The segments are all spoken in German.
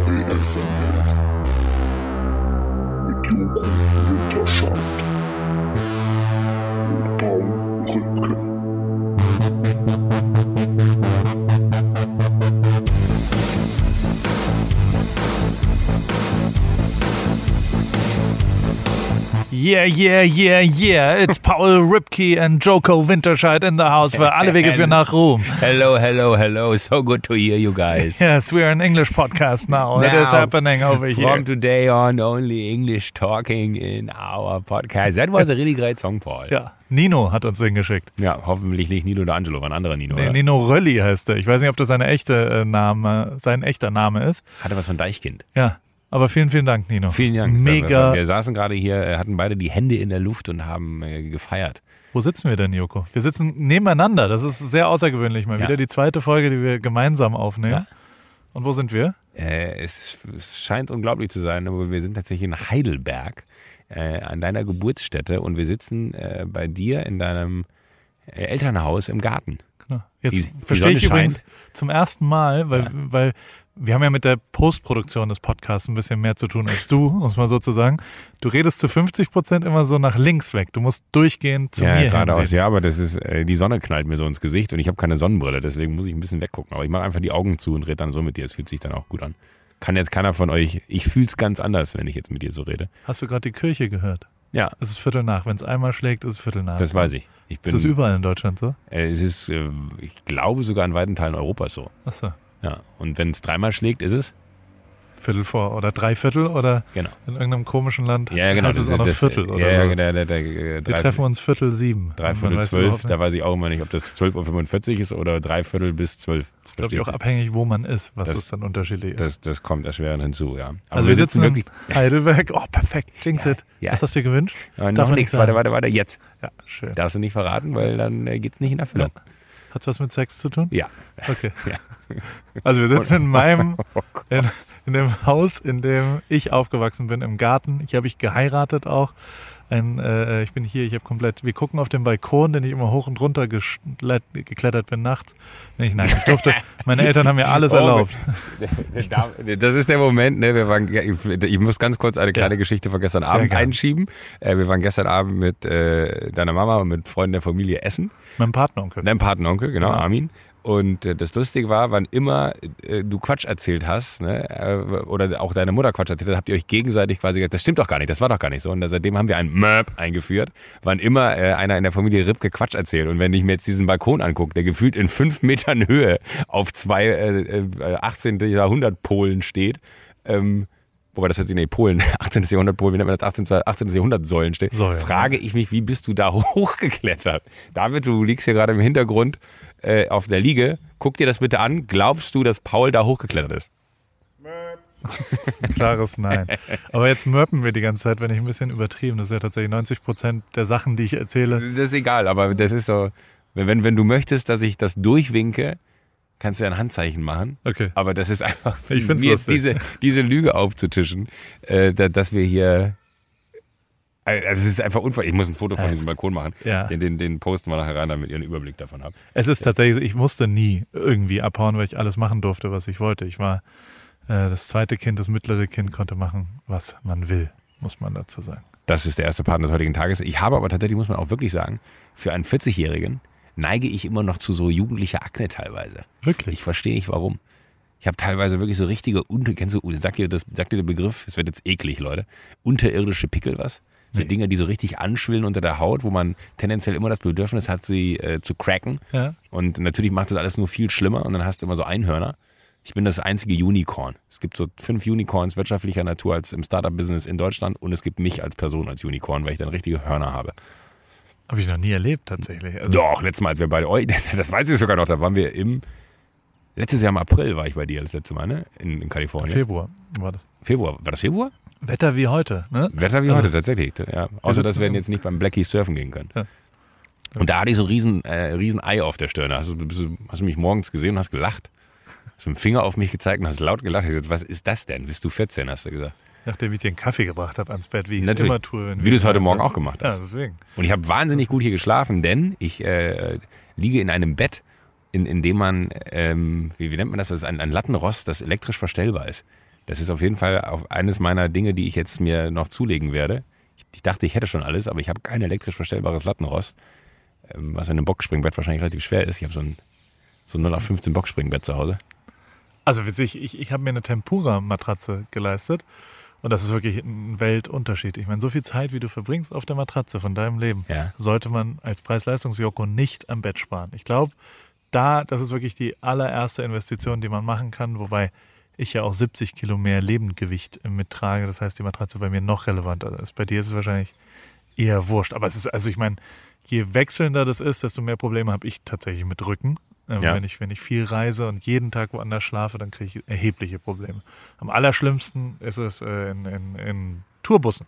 RWFNL mit Joko Winterscheid Yeah, yeah, yeah, yeah. It's Paul Ripke and Joko Winterscheid in the house für alle Wege für nach Ruhm. Hello, hello, hello. So good to hear you guys. Yes, we're an English podcast now. It is Now, happening over here. From today on, only English talking in our podcast. That was a really great song, Paul. Ja, Nino hat uns den geschickt. Ja, hoffentlich nicht Nino oder Angelo, war ein anderer Nino. Nee, oder? Nino Rölli heißt er. Ich weiß nicht, ob das seine echte äh, Name, sein echter Name ist. Hatte was von Deichkind. Ja, aber vielen, vielen Dank, Nino. Vielen Dank. Mega. Wir, saßen gerade hier, äh, hatten beide die Hände in der Luft und haben äh, gefeiert. Wo sitzen wir denn, Joko? Wir sitzen nebeneinander. Das ist sehr außergewöhnlich mal Ja. wieder. Die zweite Folge, die wir gemeinsam aufnehmen. Ja. Und wo sind wir? Äh, es, es scheint unglaublich zu sein, aber wir sind tatsächlich in Heidelberg äh, an deiner Geburtsstätte und wir sitzen äh, bei dir in deinem äh, Elternhaus im Garten. Genau. Jetzt Die- die verstehe Sonne ich übrigens zum ersten Mal, weil, Ja. weil wir haben ja mit der Postproduktion des Podcasts ein bisschen mehr zu tun als du, muss man sozusagen. Du redest zu 50 Prozent immer so nach links weg. Du musst durchgehend zu ja, mir geradeaus. Ja, aber das ist, äh, die Sonne knallt mir so ins Gesicht und ich habe keine Sonnenbrille, deswegen muss ich ein bisschen weggucken. Aber ich mache einfach die Augen zu und rede dann so mit dir. Es fühlt sich dann auch gut an. Kann jetzt keiner von euch, ich fühle es ganz anders, wenn ich jetzt mit dir so rede. Hast du gerade die Kirche gehört? Ja, Es ist Viertel nach. Wenn es einmal schlägt, ist es Viertel nach. das weiß ich. Ich bin, Ist das überall in Deutschland so? äh, es ist, äh, ich glaube, sogar in weiten Teilen Europas so. Achso. Ja, und wenn es dreimal schlägt, ist es? Viertel vor oder drei Viertel oder Genau. in irgendeinem komischen Land Ja, ja, genau. heißt es auch noch Viertel oder ja, so. ja, der, der, der, äh, Wir treffen uns Viertel sieben. drei Und man Viertel weiß zwölf, da weiß ich auch immer nicht, ob das 12.45 Uhr ist oder drei Viertel bis zwölf. Das, Ich glaube, verstehe auch ich abhängig, wo man ist, was Das- ist dann unterschiedlich. ist. das, das kommt erschwerend hinzu, ja. Aber also wir sitzen, wirklich. in Heidelberg. Oh, perfekt. Jinx it. ja. Was hast du dir gewünscht? Darf noch nichts, nicht warte, warte, warte, jetzt. Ja, schön. Darfst du nicht verraten, weil dann äh, geht's nicht in Erfüllung. Hat's was mit Sex zu tun? Ja. Okay. Ja. Also wir sitzen in meinem, Oh in, in dem Haus, in dem ich aufgewachsen bin, im Garten. Ich habe ich geheiratet auch. Ein, äh, ich bin hier, ich habe komplett, wir gucken auf den Balkon, den ich immer hoch und runter geklettert bin nachts. Ich, nein, ich durfte, meine Eltern haben mir alles Oh, erlaubt. Das ist der Moment, ne? Wir waren, ich muss ganz kurz eine kleine Geschichte von gestern Abend gern. einschieben. Äh, Wir waren gestern Abend mit äh, deiner Mama und mit Freunden der Familie essen. Mein Partneronkel. Dein Patenonkel, genau, Genau. Armin. Und äh, das Lustige war, wann immer äh, du Quatsch erzählt hast, ne, äh, oder auch deine Mutter Quatsch erzählt hat, habt ihr euch gegenseitig quasi gesagt, das stimmt doch gar nicht, das war doch gar nicht so. Und seitdem haben wir ein Möb eingeführt, wann immer äh, einer in der Familie Ripke Quatsch erzählt. Und wenn ich mir jetzt diesen Balkon angucke, der gefühlt in fünf Metern Höhe auf zwei äh, äh, 18. Jahrhundert Polen steht, ähm, Wobei das hört sich, nee, Polen, 18. Jahrhundert Polen, wie nennt man das, 18. 18. Jahrhundert Säulen steht, Säulen, frage ich mich, wie bist du da hochgeklettert? David, du liegst hier gerade im Hintergrund äh, auf der Liege. Guck dir das bitte an. Glaubst du, dass Paul da hochgeklettert ist? Das ist ein klares Nein. Aber jetzt mörpen wir die ganze Zeit, wenn ich ein bisschen übertrieben. Das ist ja tatsächlich 90 Prozent der Sachen, die ich erzähle. Das ist egal, aber das ist so, wenn, wenn, du möchtest, dass ich das durchwinke, kannst du ja ein Handzeichen machen. Okay. Aber das ist einfach, Ich mir ist lustig. diese, diese Lüge aufzutischen, äh, da- dass wir hier, also es ist einfach unfair. Ich muss ein Foto von diesem Balkon machen. Ja. Den, den, den posten wir nachher rein, damit ihr einen Überblick davon habt. Es ist tatsächlich, so, ich musste nie irgendwie abhauen, weil ich alles machen durfte, was ich wollte. Ich war äh, das zweite Kind, das mittlere Kind konnte machen, was man will, muss man dazu sagen. Das ist der erste Partner des heutigen Tages. Ich habe aber tatsächlich, muss man auch wirklich sagen, für einen 40-Jährigen neige ich immer noch zu so jugendlicher Akne teilweise. Wirklich? Ich verstehe nicht warum. Ich habe teilweise wirklich so richtige, unter, kennst du, sagt dir, das, sagt dir der Begriff, es wird jetzt eklig, Leute, unterirdische Pickel was? So Nee. Dinge, die so richtig anschwillen unter der Haut, wo man tendenziell immer das Bedürfnis hat, sie äh, zu cracken. Ja. Und natürlich macht das alles nur viel schlimmer und dann hast du immer so Einhörner. Ich bin das einzige Unicorn. Es gibt so fünf Unicorns wirtschaftlicher Natur als im Startup-Business in Deutschland und es gibt mich als Person als Unicorn, weil ich dann richtige Hörner habe. Habe ich noch nie erlebt, tatsächlich. Also, Doch, letztes Mal, als wir beide, oh, das weiß ich sogar noch, da waren wir im, letztes Jahr im April war ich bei dir das letzte Mal, ne? In, in Kalifornien. Februar war das. Februar. War das Februar? Wetter wie heute, ne? Wetter wie Also- heute, tatsächlich. Ja. Außer, dass wir jetzt nicht beim Blackie surfen gehen können. Ja. Und da hatte ich so ein riesen, äh, riesen Ei auf der Stirn. Hast du, hast du mich morgens gesehen und hast gelacht? Hast du mit dem Finger auf mich gezeigt und hast laut gelacht. Ich gesagt, was ist das denn? Bist du 14, hast du gesagt. Nachdem ich dir einen Kaffee gebracht habe ans Bett, wie ich es immer tue. Wie du es heute Morgen auch gemacht Ja, hast. deswegen. Und ich habe wahnsinnig gut hier geschlafen, denn ich äh, liege in einem Bett, in, in dem man, ähm, wie, wie nennt man das? Das ist ein, ein Lattenrost, das elektrisch verstellbar ist. Das ist auf jeden Fall auch eines meiner Dinge, die ich jetzt mir noch zulegen werde. Ich, ich dachte, ich hätte schon alles, aber ich habe kein elektrisch verstellbares Lattenrost, ähm, was in einem Boxspringbett wahrscheinlich relativ schwer ist. Ich habe so ein, so ein 0815 Boxspringbett zu Hause. Also witzig, ich, ich habe mir eine Tempura-Matratze geleistet und das ist wirklich ein Weltunterschied. Ich meine, so viel Zeit, wie du verbringst auf der Matratze von deinem Leben, Ja. sollte man als Preis-Leistungs-Joko nicht am Bett sparen. Ich glaube, da, das ist wirklich die allererste Investition, die man machen kann, wobei ich ja auch 70 Kilo mehr Lebendgewicht mittrage. Das heißt, die Matratze bei mir noch relevanter ist. Bei dir ist es wahrscheinlich eher wurscht. Aber es ist, also ich meine, je wechselnder das ist, desto mehr Probleme habe ich tatsächlich mit Rücken. Ähm, Ja. wenn, ich, wenn ich viel reise und jeden Tag woanders schlafe, dann kriege ich erhebliche Probleme. Am allerschlimmsten ist es äh, in, in, in Tourbussen.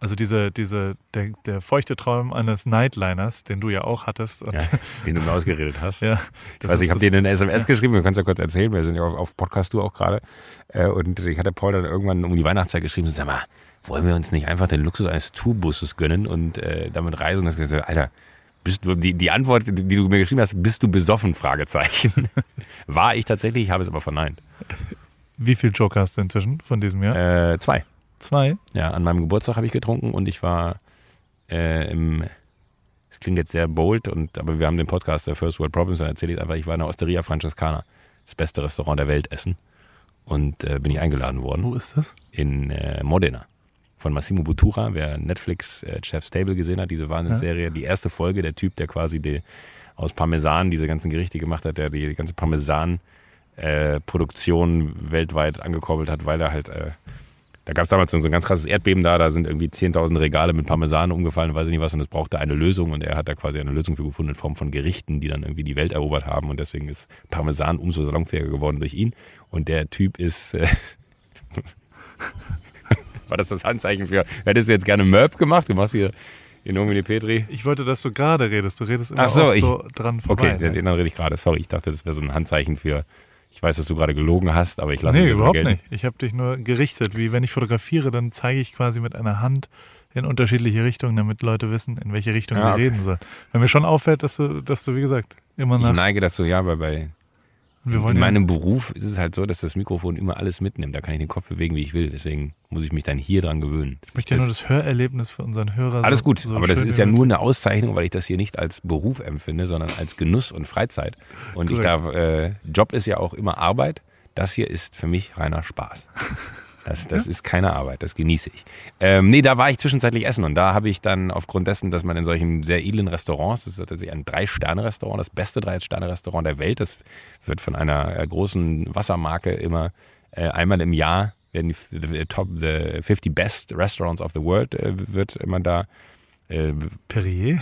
Also diese, diese, der, der feuchte Traum eines Nightliners, den du ja auch hattest. Ja, den du mir ausgeredet hast. ja, Ich weiß, ich habe dir eine SMS geschrieben, wir können es ja kurz erzählen, wir sind ja auf, auf Podcast du auch gerade. Äh, und ich hatte Paul dann irgendwann um die Weihnachtszeit geschrieben, so, sag mal, wollen wir uns nicht einfach den Luxus eines Tourbusses gönnen und äh, damit reisen? Und das gesagt, Alter, bist du, die, die Antwort, die, du mir geschrieben hast, bist du besoffen? Fragezeichen. War ich tatsächlich, ich habe es aber verneint. Wie viel Joker hast du inzwischen von diesem Jahr? Äh, zwei. Zwei? Ja, an meinem Geburtstag habe ich getrunken und ich war äh, im, es klingt jetzt sehr bold, und, aber wir haben den Podcast der First World Problems, dann erzähle ich einfach, ich war in der Osteria Francescana, das beste Restaurant der Welt essen. Und äh, bin ich eingeladen worden Wo ist das? in äh, Modena von Massimo Bottura, wer Netflix äh, Chef Stable gesehen hat, diese Wahnsinnsserie, die erste Folge, der Typ, der quasi die, aus Parmesan diese ganzen Gerichte gemacht hat, der die ganze Parmesan äh, weltweit angekurbelt hat, weil er halt, äh, da gab es damals so ein ganz krasses Erdbeben da, da sind irgendwie 10.000 Regale mit Parmesan umgefallen, weiß ich nicht was, und es brauchte eine Lösung und er hat da quasi eine Lösung für gefunden in Form von Gerichten, die dann irgendwie die Welt erobert haben und deswegen ist Parmesan umso salonfähiger geworden durch ihn und der Typ ist, äh, war das das Handzeichen für, hättest du jetzt gerne Merp gemacht, du machst hier in Nomine Petri. Ich wollte, dass du gerade redest. Du redest immer Ach so, ich- so dran vorbei. Okay, den, den rede ich gerade, sorry, ich dachte, das wäre so ein Handzeichen für, ich weiß, dass du gerade gelogen hast, aber ich lasse nee, überhaupt nicht. Ich habe dich nur gerichtet. Wie wenn ich fotografiere, dann zeige ich quasi mit einer Hand in unterschiedliche Richtungen, damit Leute wissen, in welche Richtung Ah, sie okay. reden sollen. Wenn mir schon auffällt, dass du, dass du, wie gesagt, immer Ich nach. neige dazu, ja, weil bei in meinem Beruf ist es halt so, dass das Mikrofon immer alles mitnimmt. Da kann ich den Kopf bewegen, wie ich will. Deswegen muss ich mich dann hier dran gewöhnen. ich möchte ja nur das Hörerlebnis für unseren Hörer. Alles gut, so aber das ist ja nur eine Auszeichnung, weil ich das hier nicht als Beruf empfinde, sondern als Genuss und Freizeit. Und ich Korrekt. darf, äh, Job ist ja auch immer Arbeit. Das hier ist für mich reiner Spaß. Das, das ist keine Arbeit, das genieße ich. Ähm, nee, da war ich zwischenzeitlich essen und da habe ich dann aufgrund dessen, dass man in solchen sehr edlen Restaurants, das ist tatsächlich ein Drei-Sterne-Restaurant, das beste Drei-Sterne-Restaurant der Welt, das wird von einer äh, großen Wassermarke immer äh, einmal im Jahr, werden die, the, top, the 50 Best Restaurants of the World, äh, wird immer da äh, Perrier,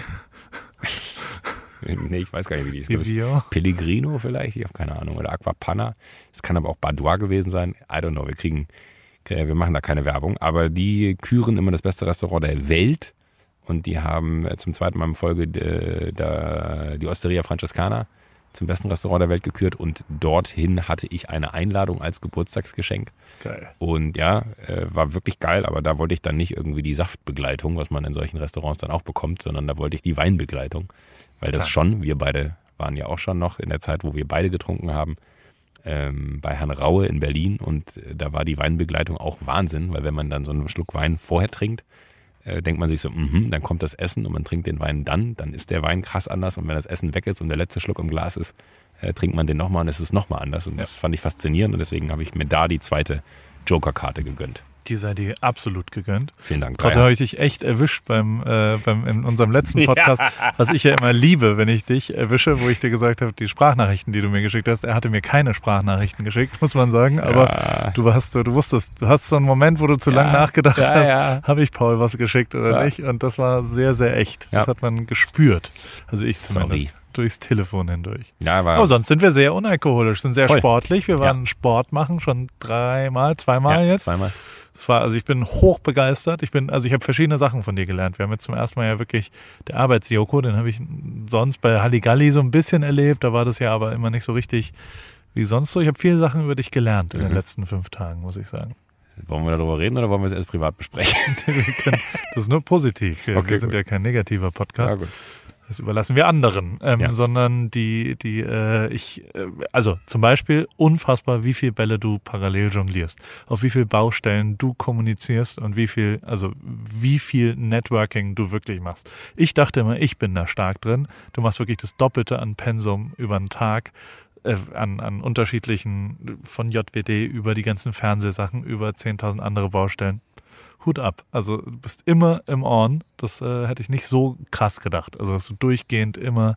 nee, ich weiß gar nicht, wie die ist. Evian. Pellegrino vielleicht, ich habe keine Ahnung. Oder Aquapanna. Es kann aber auch Badois gewesen sein. I don't know. Wir kriegen, äh, wir machen da keine Werbung. Aber die küren immer das beste Restaurant der Welt. Und die haben äh, zum zweiten Mal in Folge äh, da, die Osteria Francescana zum besten Restaurant der Welt gekürt. Und dorthin hatte ich eine Einladung als Geburtstagsgeschenk. Geil. Und ja, äh, war wirklich geil, aber da wollte ich dann nicht irgendwie die Saftbegleitung, was man in solchen Restaurants dann auch bekommt, sondern da wollte ich die Weinbegleitung. Weil das Klar. schon, wir beide waren ja auch schon noch in der Zeit, wo wir beide getrunken haben, ähm, bei Herrn Raue in Berlin und äh, da war die Weinbegleitung auch Wahnsinn, weil wenn man dann so einen Schluck Wein vorher trinkt, äh, denkt man sich so, mhm, dann kommt das Essen und man trinkt den Wein dann, dann ist der Wein krass anders und wenn das Essen weg ist und der letzte Schluck im Glas ist, äh, trinkt man den nochmal und es ist nochmal anders und das fand ich faszinierend und deswegen habe ich mir da die zweite Joker-Karte gegönnt. Die sei dir absolut gegönnt. Vielen Dank. Trotzdem habe ich dich echt erwischt beim, äh, beim in unserem letzten Podcast, was ich ja immer liebe, wenn ich dich erwische, wo ich dir gesagt habe, die Sprachnachrichten, die du mir geschickt hast, er hatte mir keine Sprachnachrichten geschickt, muss man sagen, aber Ja. du hast, du wusstest, du hast so einen Moment, wo du zu Ja. lange nachgedacht Ja, hast, ja. habe ich Paul was geschickt oder Ja. nicht und das war sehr, sehr echt. Das Ja. hat man gespürt. Also ich zumindest. Sorry. Durchs Telefon hindurch. ja, war, Aber sonst sind wir sehr unalkoholisch, sind sehr Voll. sportlich. Wir Ja. waren Sport machen, schon dreimal, zweimal ja, jetzt. Zweimal. Das war, also ich bin hoch begeistert. Ich bin, also ich habe verschiedene Sachen von dir gelernt. Wir haben jetzt zum ersten Mal ja wirklich der Arbeitsjoko, den habe ich sonst bei Halligalli so ein bisschen erlebt. Da war das ja aber immer nicht so richtig wie sonst so. Ich habe viele Sachen über dich gelernt in den Mhm. letzten fünf Tagen, muss ich sagen. Wollen wir darüber reden oder wollen wir es erst privat besprechen? Das ist nur positiv. Wir, Okay, sind gut. ja kein negativer Podcast. gut. Das überlassen wir anderen, ähm, Ja. sondern die, die, äh, ich, äh, also zum Beispiel unfassbar, wie viel Bälle du parallel jonglierst, auf wie viel Baustellen du kommunizierst und wie viel, also wie viel Networking du wirklich machst. Ich dachte immer, ich bin da stark drin. Du machst wirklich das Doppelte an Pensum über den Tag äh, an, an unterschiedlichen, von JWD über die ganzen Fernsehsachen, über 10.000 andere Baustellen. Hut ab. Also du bist immer im On. Das äh, hätte ich nicht so krass gedacht. Also dass du durchgehend immer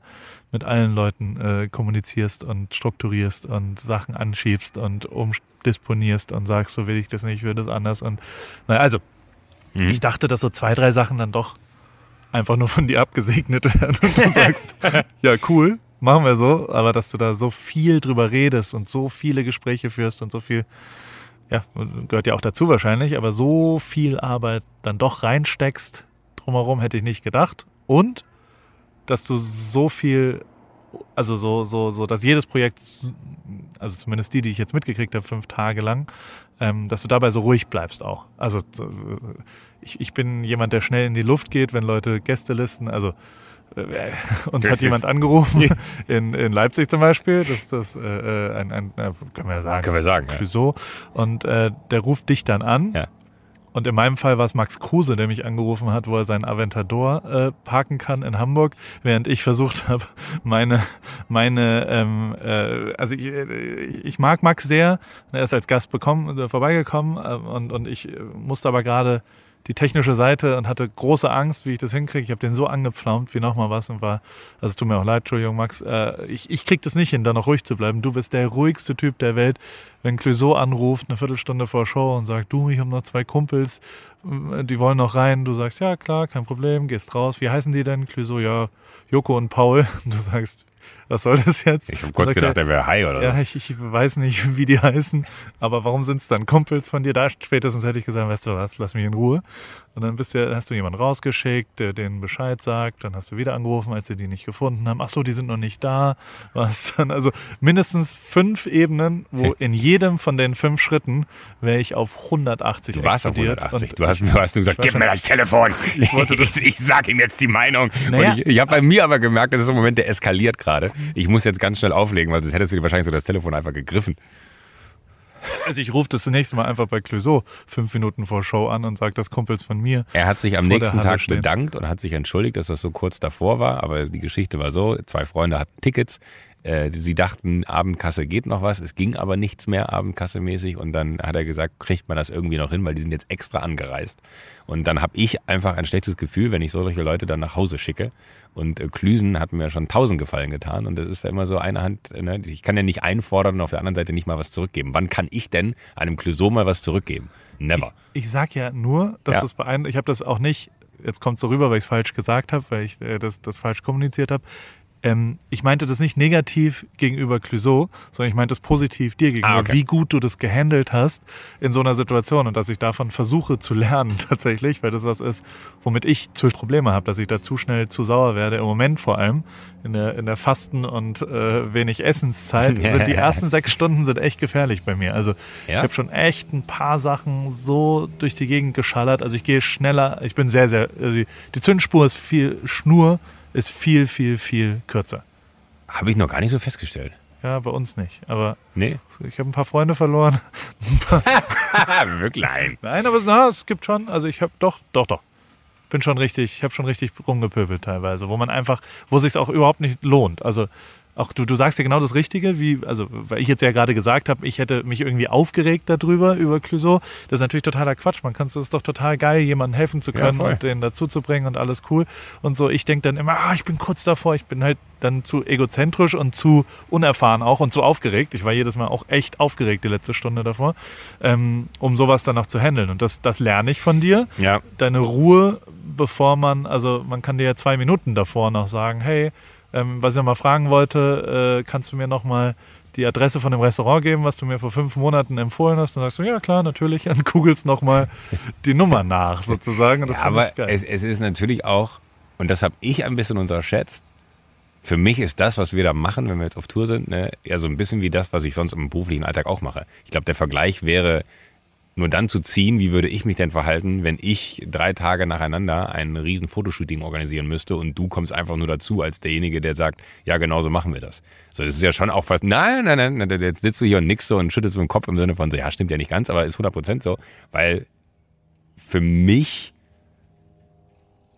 mit allen Leuten äh, kommunizierst und strukturierst und Sachen anschiebst und umdisponierst und sagst, so will ich das nicht, ich will das anders. Und naja, also Mhm. ich dachte, dass so zwei, drei Sachen dann doch einfach nur von dir abgesegnet werden und du sagst, ja cool, machen wir so, aber dass du da so viel drüber redest und so viele Gespräche führst und so viel, ja, gehört ja auch dazu wahrscheinlich, aber so viel Arbeit dann doch reinsteckst, drumherum hätte ich nicht gedacht. Und dass du so viel, also so, so, so, dass jedes Projekt, also zumindest die, die ich jetzt mitgekriegt habe, fünf Tage lang, ähm, dass du dabei so ruhig bleibst auch. Also so, ich, ich bin jemand, der schnell in die Luft geht, wenn Leute Gästelisten, also äh, uns hat jemand angerufen, in, in Leipzig zum Beispiel, das ist das, äh, äh, ein, ein, können wir ja sagen, Können wir sagen, ja. Clouseau. Und äh, der ruft dich dann an. Ja. Und in meinem Fall war es Max Kruse, der mich angerufen hat, wo er seinen Aventador äh, parken kann in Hamburg, während ich versucht habe, meine, meine, ähm, äh, also ich, äh, ich mag Max sehr, er ist als Gast bekommen, äh, vorbeigekommen äh, und, und ich musste aber gerade die technische Seite und hatte große Angst, wie ich das hinkriege. Ich habe den so angepflaumt wie nochmal was und war, also es tut mir auch leid, Entschuldigung, Max, äh, ich, ich krieg das nicht hin, da noch ruhig zu bleiben. Du bist der ruhigste Typ der Welt. Wenn Clouseau anruft, eine Viertelstunde vor Show und sagt, du, ich habe noch zwei Kumpels, äh, die wollen noch rein. Du sagst, ja klar, kein Problem, gehst raus. Wie heißen die denn? Clouseau, ja, Joko und Paul. Du sagst, was soll das jetzt? Ich habe kurz gedacht, er, der wäre Hai oder ja, ich, ich weiß nicht, wie die heißen, aber warum sind es dann Kumpels von dir? Da spätestens hätte ich gesagt, weißt du was, lass mich in Ruhe. Und dann bist du, hast du jemanden rausgeschickt, der denen Bescheid sagt, dann hast du wieder angerufen, als sie die nicht gefunden haben. Ach so, die sind noch nicht da. Was dann? Also mindestens fünf Ebenen, wo in jedem von den fünf Schritten wäre ich auf 180 Du warst auf explodiert. 180. Und Du hast, du hast nur gesagt, ich gib mir das Telefon. Ich, wollte das- ich, sag ihm jetzt die Meinung. Naja. Und ich, ich habe bei mir aber gemerkt, das ist ein Moment, der eskaliert gerade. Ich muss jetzt ganz schnell auflegen, weil sonst hättest du dir wahrscheinlich so das Telefon einfach gegriffen. Also ich rufe das nächste Mal einfach bei Clouseau fünf Minuten vor Show an und sage, das Kumpels von mir. Er hat sich am nächsten Tag stehen. bedankt und hat sich entschuldigt, dass das so kurz davor war. Aber die Geschichte war so, zwei Freunde hatten Tickets. Äh, Sie dachten, Abendkasse geht noch was. Es ging aber nichts mehr Abendkasse-mäßig. Und dann hat er gesagt, kriegt man das irgendwie noch hin, weil die sind jetzt extra angereist. Und dann habe ich einfach ein schlechtes Gefühl, wenn ich solche Leute dann nach Hause schicke. Und äh, Klüsen hat mir schon tausend Gefallen getan. Und das ist ja immer so eine Hand, ne? ich kann ja nicht einfordern und auf der anderen Seite nicht mal was zurückgeben. Wann kann ich denn einem Clouseau mal was zurückgeben? Never. Ich sag ja nur, dass Ja. das beeindruckt. Ich habe das auch nicht, jetzt kommt so rüber, weil ich es falsch gesagt habe, weil ich äh, das, das falsch kommuniziert habe. Ähm, ich meinte das nicht negativ gegenüber Clouseau, sondern ich meinte es positiv dir gegenüber, Ah, okay. wie gut du das gehandelt hast in so einer Situation und dass ich davon versuche zu lernen tatsächlich, weil das was ist, womit ich zu Probleme habe, dass ich da zu schnell zu sauer werde, im Moment vor allem, in der, in der Fasten- und äh, wenig Essenszeit, sind die ersten sechs Stunden sind echt gefährlich bei mir. Also Ja? ich habe schon echt ein paar Sachen so durch die Gegend geschallert. Also ich gehe schneller. Ich bin sehr, sehr. Also die, die Zündspur ist viel, Schnur ist viel, viel, viel kürzer. Habe ich noch gar nicht so festgestellt. Ja, bei uns nicht. Aber Nee. ich habe ein paar Freunde verloren. Wirklich? Nein. Nein, aber na, es gibt schon. Also ich habe doch, doch, doch. Bin schon richtig, ich habe schon richtig rumgepöbelt teilweise, wo man einfach, wo sich auch überhaupt nicht lohnt. Also auch du, du sagst ja genau das Richtige, wie, also weil ich jetzt ja gerade gesagt habe, ich hätte mich irgendwie aufgeregt darüber, über Clouseau. Das ist natürlich totaler Quatsch. Man kann es ist doch total geil, jemandem helfen zu Ja, können voll. und den dazu zu bringen und alles cool. Und so, ich denke dann immer, ah, ich bin kurz davor, ich bin halt dann zu egozentrisch und zu unerfahren auch und zu aufgeregt. Ich war jedes Mal auch echt aufgeregt die letzte Stunde davor, ähm, um sowas dann noch zu handeln. Und das, das lerne ich von dir Ja. deine Ruhe, bevor man, also man kann dir ja zwei Minuten davor noch sagen, hey, ähm, was ich noch mal fragen wollte, äh, kannst du mir noch mal die Adresse von dem Restaurant geben, was du mir vor fünf Monaten empfohlen hast? Und dann sagst du, ja klar, natürlich, und googelst noch mal die Nummer nach sozusagen. Ja, aber es, es ist natürlich auch, und das habe ich ein bisschen unterschätzt, für mich ist das, was wir da machen, wenn wir jetzt auf Tour sind, ne, eher so ein bisschen wie das, was ich sonst im beruflichen Alltag auch mache. Ich glaube, der Vergleich wäre nur dann zu ziehen, wie würde ich mich denn verhalten, wenn ich drei Tage nacheinander ein riesen Fotoshooting organisieren müsste und du kommst einfach nur dazu als derjenige, der sagt, ja, genau so machen wir das. So, das ist ja schon auch fast, nein, nein, nein, jetzt sitzt du hier und nix so und schüttelst mit dem Kopf im Sinne von so, ja, stimmt ja nicht ganz, aber ist 100% so, weil für mich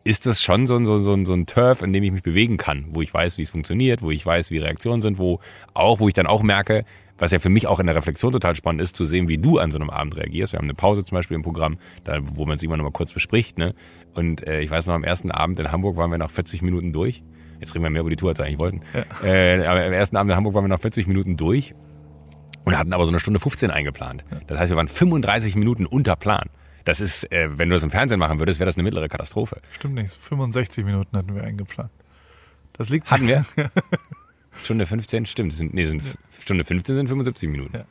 ist das schon so, ein- so, so, so ein Turf, in dem ich mich bewegen kann, wo ich weiß, wie es funktioniert, wo ich weiß, wie Reaktionen sind, wo auch, wo ich dann auch merke, was ja für mich auch in der Reflexion total spannend ist, zu sehen, wie du an so einem Abend reagierst. Wir haben eine Pause zum Beispiel im Programm, da, wo man es immer noch mal kurz bespricht. Ne? Und äh, ich weiß noch, am ersten Abend in Hamburg waren wir nach 40 Minuten durch. Jetzt reden wir mehr über die Tour, als wir eigentlich wollten. Äh, aber am ersten Abend in Hamburg waren wir nach 40 Minuten durch und hatten aber so eine Stunde 15 eingeplant. Das heißt, wir waren 35 Minuten unter Plan. Das ist, äh, wenn du das im Fernsehen machen würdest, wäre das eine mittlere Katastrophe. Stimmt nicht, 65 Minuten hatten wir eingeplant. Das liegt Hatten wir? Stunde 15, stimmt. Sind, nee, sind, Stunde 15 sind 75 Minuten. Ja.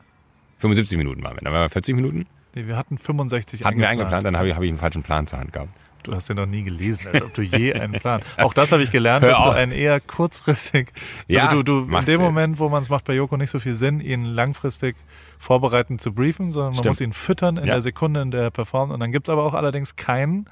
75 Minuten waren wir. Dann waren wir 40 Minuten. Nee, wir hatten 65 Hatten wir eingeplant, dann habe ich, hab ich einen falschen Plan zur Hand gehabt. Du hast den noch nie gelesen, als ob du je einen Plan. Auch das habe ich gelernt, dass du einen eher kurzfristig. Ja, also du, du in dem Moment, wo man es macht bei Joko nicht so viel Sinn, ihn langfristig vorbereiten zu briefen, sondern man Stimmt. muss ihn füttern in Ja. der Sekunde, in der er performt. Und dann gibt es aber auch allerdings keinen,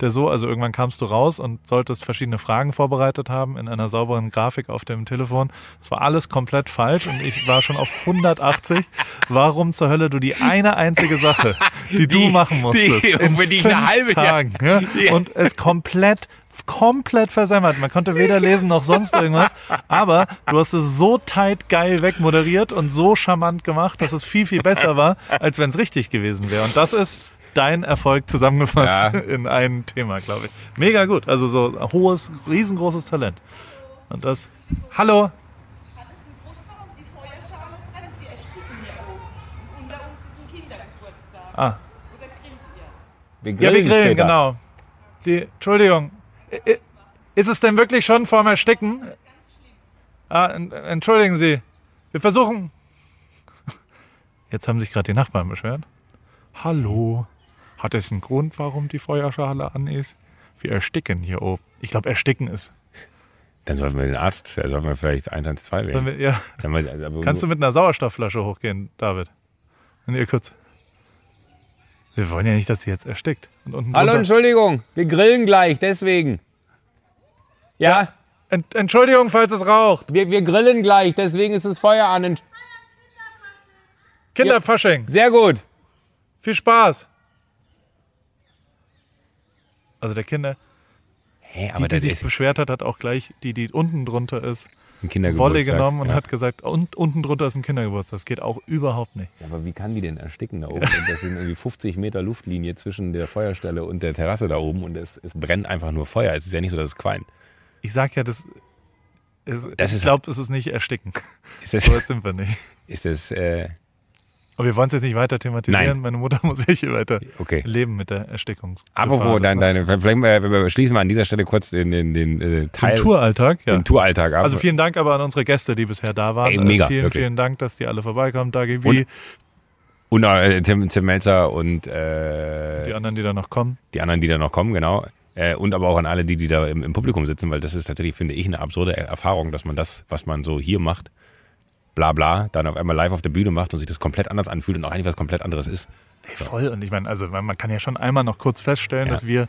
der so, also irgendwann kamst du raus und solltest verschiedene Fragen vorbereitet haben in einer sauberen Grafik auf dem Telefon. Es war alles komplett falsch und ich war schon auf 180. Warum zur Hölle du die eine einzige Sache, die, du Die- machen musstest, die- in fünf eine halbe- Tagen, Ja. und es komplett komplett versemmert. Man konnte weder lesen noch sonst irgendwas, aber du hast es so tight geil wegmoderiert und so charmant gemacht, dass es viel, viel besser war, als wenn es richtig gewesen wäre. Und das ist dein Erfolg zusammengefasst Ja. in ein Thema, glaube ich. Mega gut. Also so hohes, riesengroßes Talent. Und das. Hallo! Wir. Ah. Oder grillt ihr? Ja, wir grillen, genau. Die, Entschuldigung. Ist es denn wirklich schon vorm Ersticken? Ah, en- entschuldigen Sie. Wir versuchen. Jetzt haben sich gerade die Nachbarn beschwert. Hallo. Hat es einen Grund, warum die Feuerschale an ist? Wir ersticken hier oben. Ich glaube, ersticken ist. Dann sollten wir den Arzt, äh, sollten wir vielleicht 112 Sollen wählen. wir, ja. Dann wir, aber Kannst du mit einer Sauerstoffflasche hochgehen, David? Ihr kurz. Wir wollen ja nicht, dass sie jetzt erstickt. Und Hallo, Entschuldigung, wir grillen gleich, deswegen. Ja, Ent Entschuldigung, falls es raucht. wir, wir grillen gleich, deswegen ist das Feuer an. Ent- Kinderfasching. Sehr gut. Viel Spaß. Also der Kinder, Hä, die, aber die sich beschwert hat, hat auch gleich die, die unten drunter ist, ein Kindergeburtstag. Wolle genommen und ja. hat gesagt, und, unten drunter ist ein Kindergeburtstag. Das geht auch überhaupt nicht. Ja, aber wie kann die denn ersticken da oben? Und Das sind irgendwie 50 Meter Luftlinie zwischen der Feuerstelle und der Terrasse da oben und es, es brennt einfach nur Feuer. Es ist ja nicht so, dass es qualmt. Ich sag ja, das, ist, Das ich glaube, es ist nicht ersticken. Ist das, So weit sind wir nicht. ist das äh, Aber wir wollen es jetzt nicht weiter thematisieren. Nein. Meine Mutter muss ich hier weiter okay? leben mit der Erstickung. Apropos, dein, deine, vielleicht wir schließen wir an dieser Stelle kurz den, den, den äh, Teil, Den Touralltag, ja. den Touralltag ab. Also vielen Dank aber an unsere Gäste, die bisher da waren. Ey, mega, Äh, vielen, wirklich. vielen Dank, dass die alle vorbeikommen. Dagi Und wie und äh, Tim, Tim Melzer und äh, die anderen, die da noch kommen. die anderen, die da noch kommen, genau. Äh, und aber auch an alle, die, die da im, im Publikum sitzen, weil das ist tatsächlich, finde ich, eine absurde Erfahrung, dass man das, was man so hier macht, bla bla, dann auf einmal live auf der Bühne macht und sich das komplett anders anfühlt und auch eigentlich was komplett anderes ist. Ey, voll. Und ich meine, also man man kann ja schon einmal noch kurz feststellen, Ja. dass wir,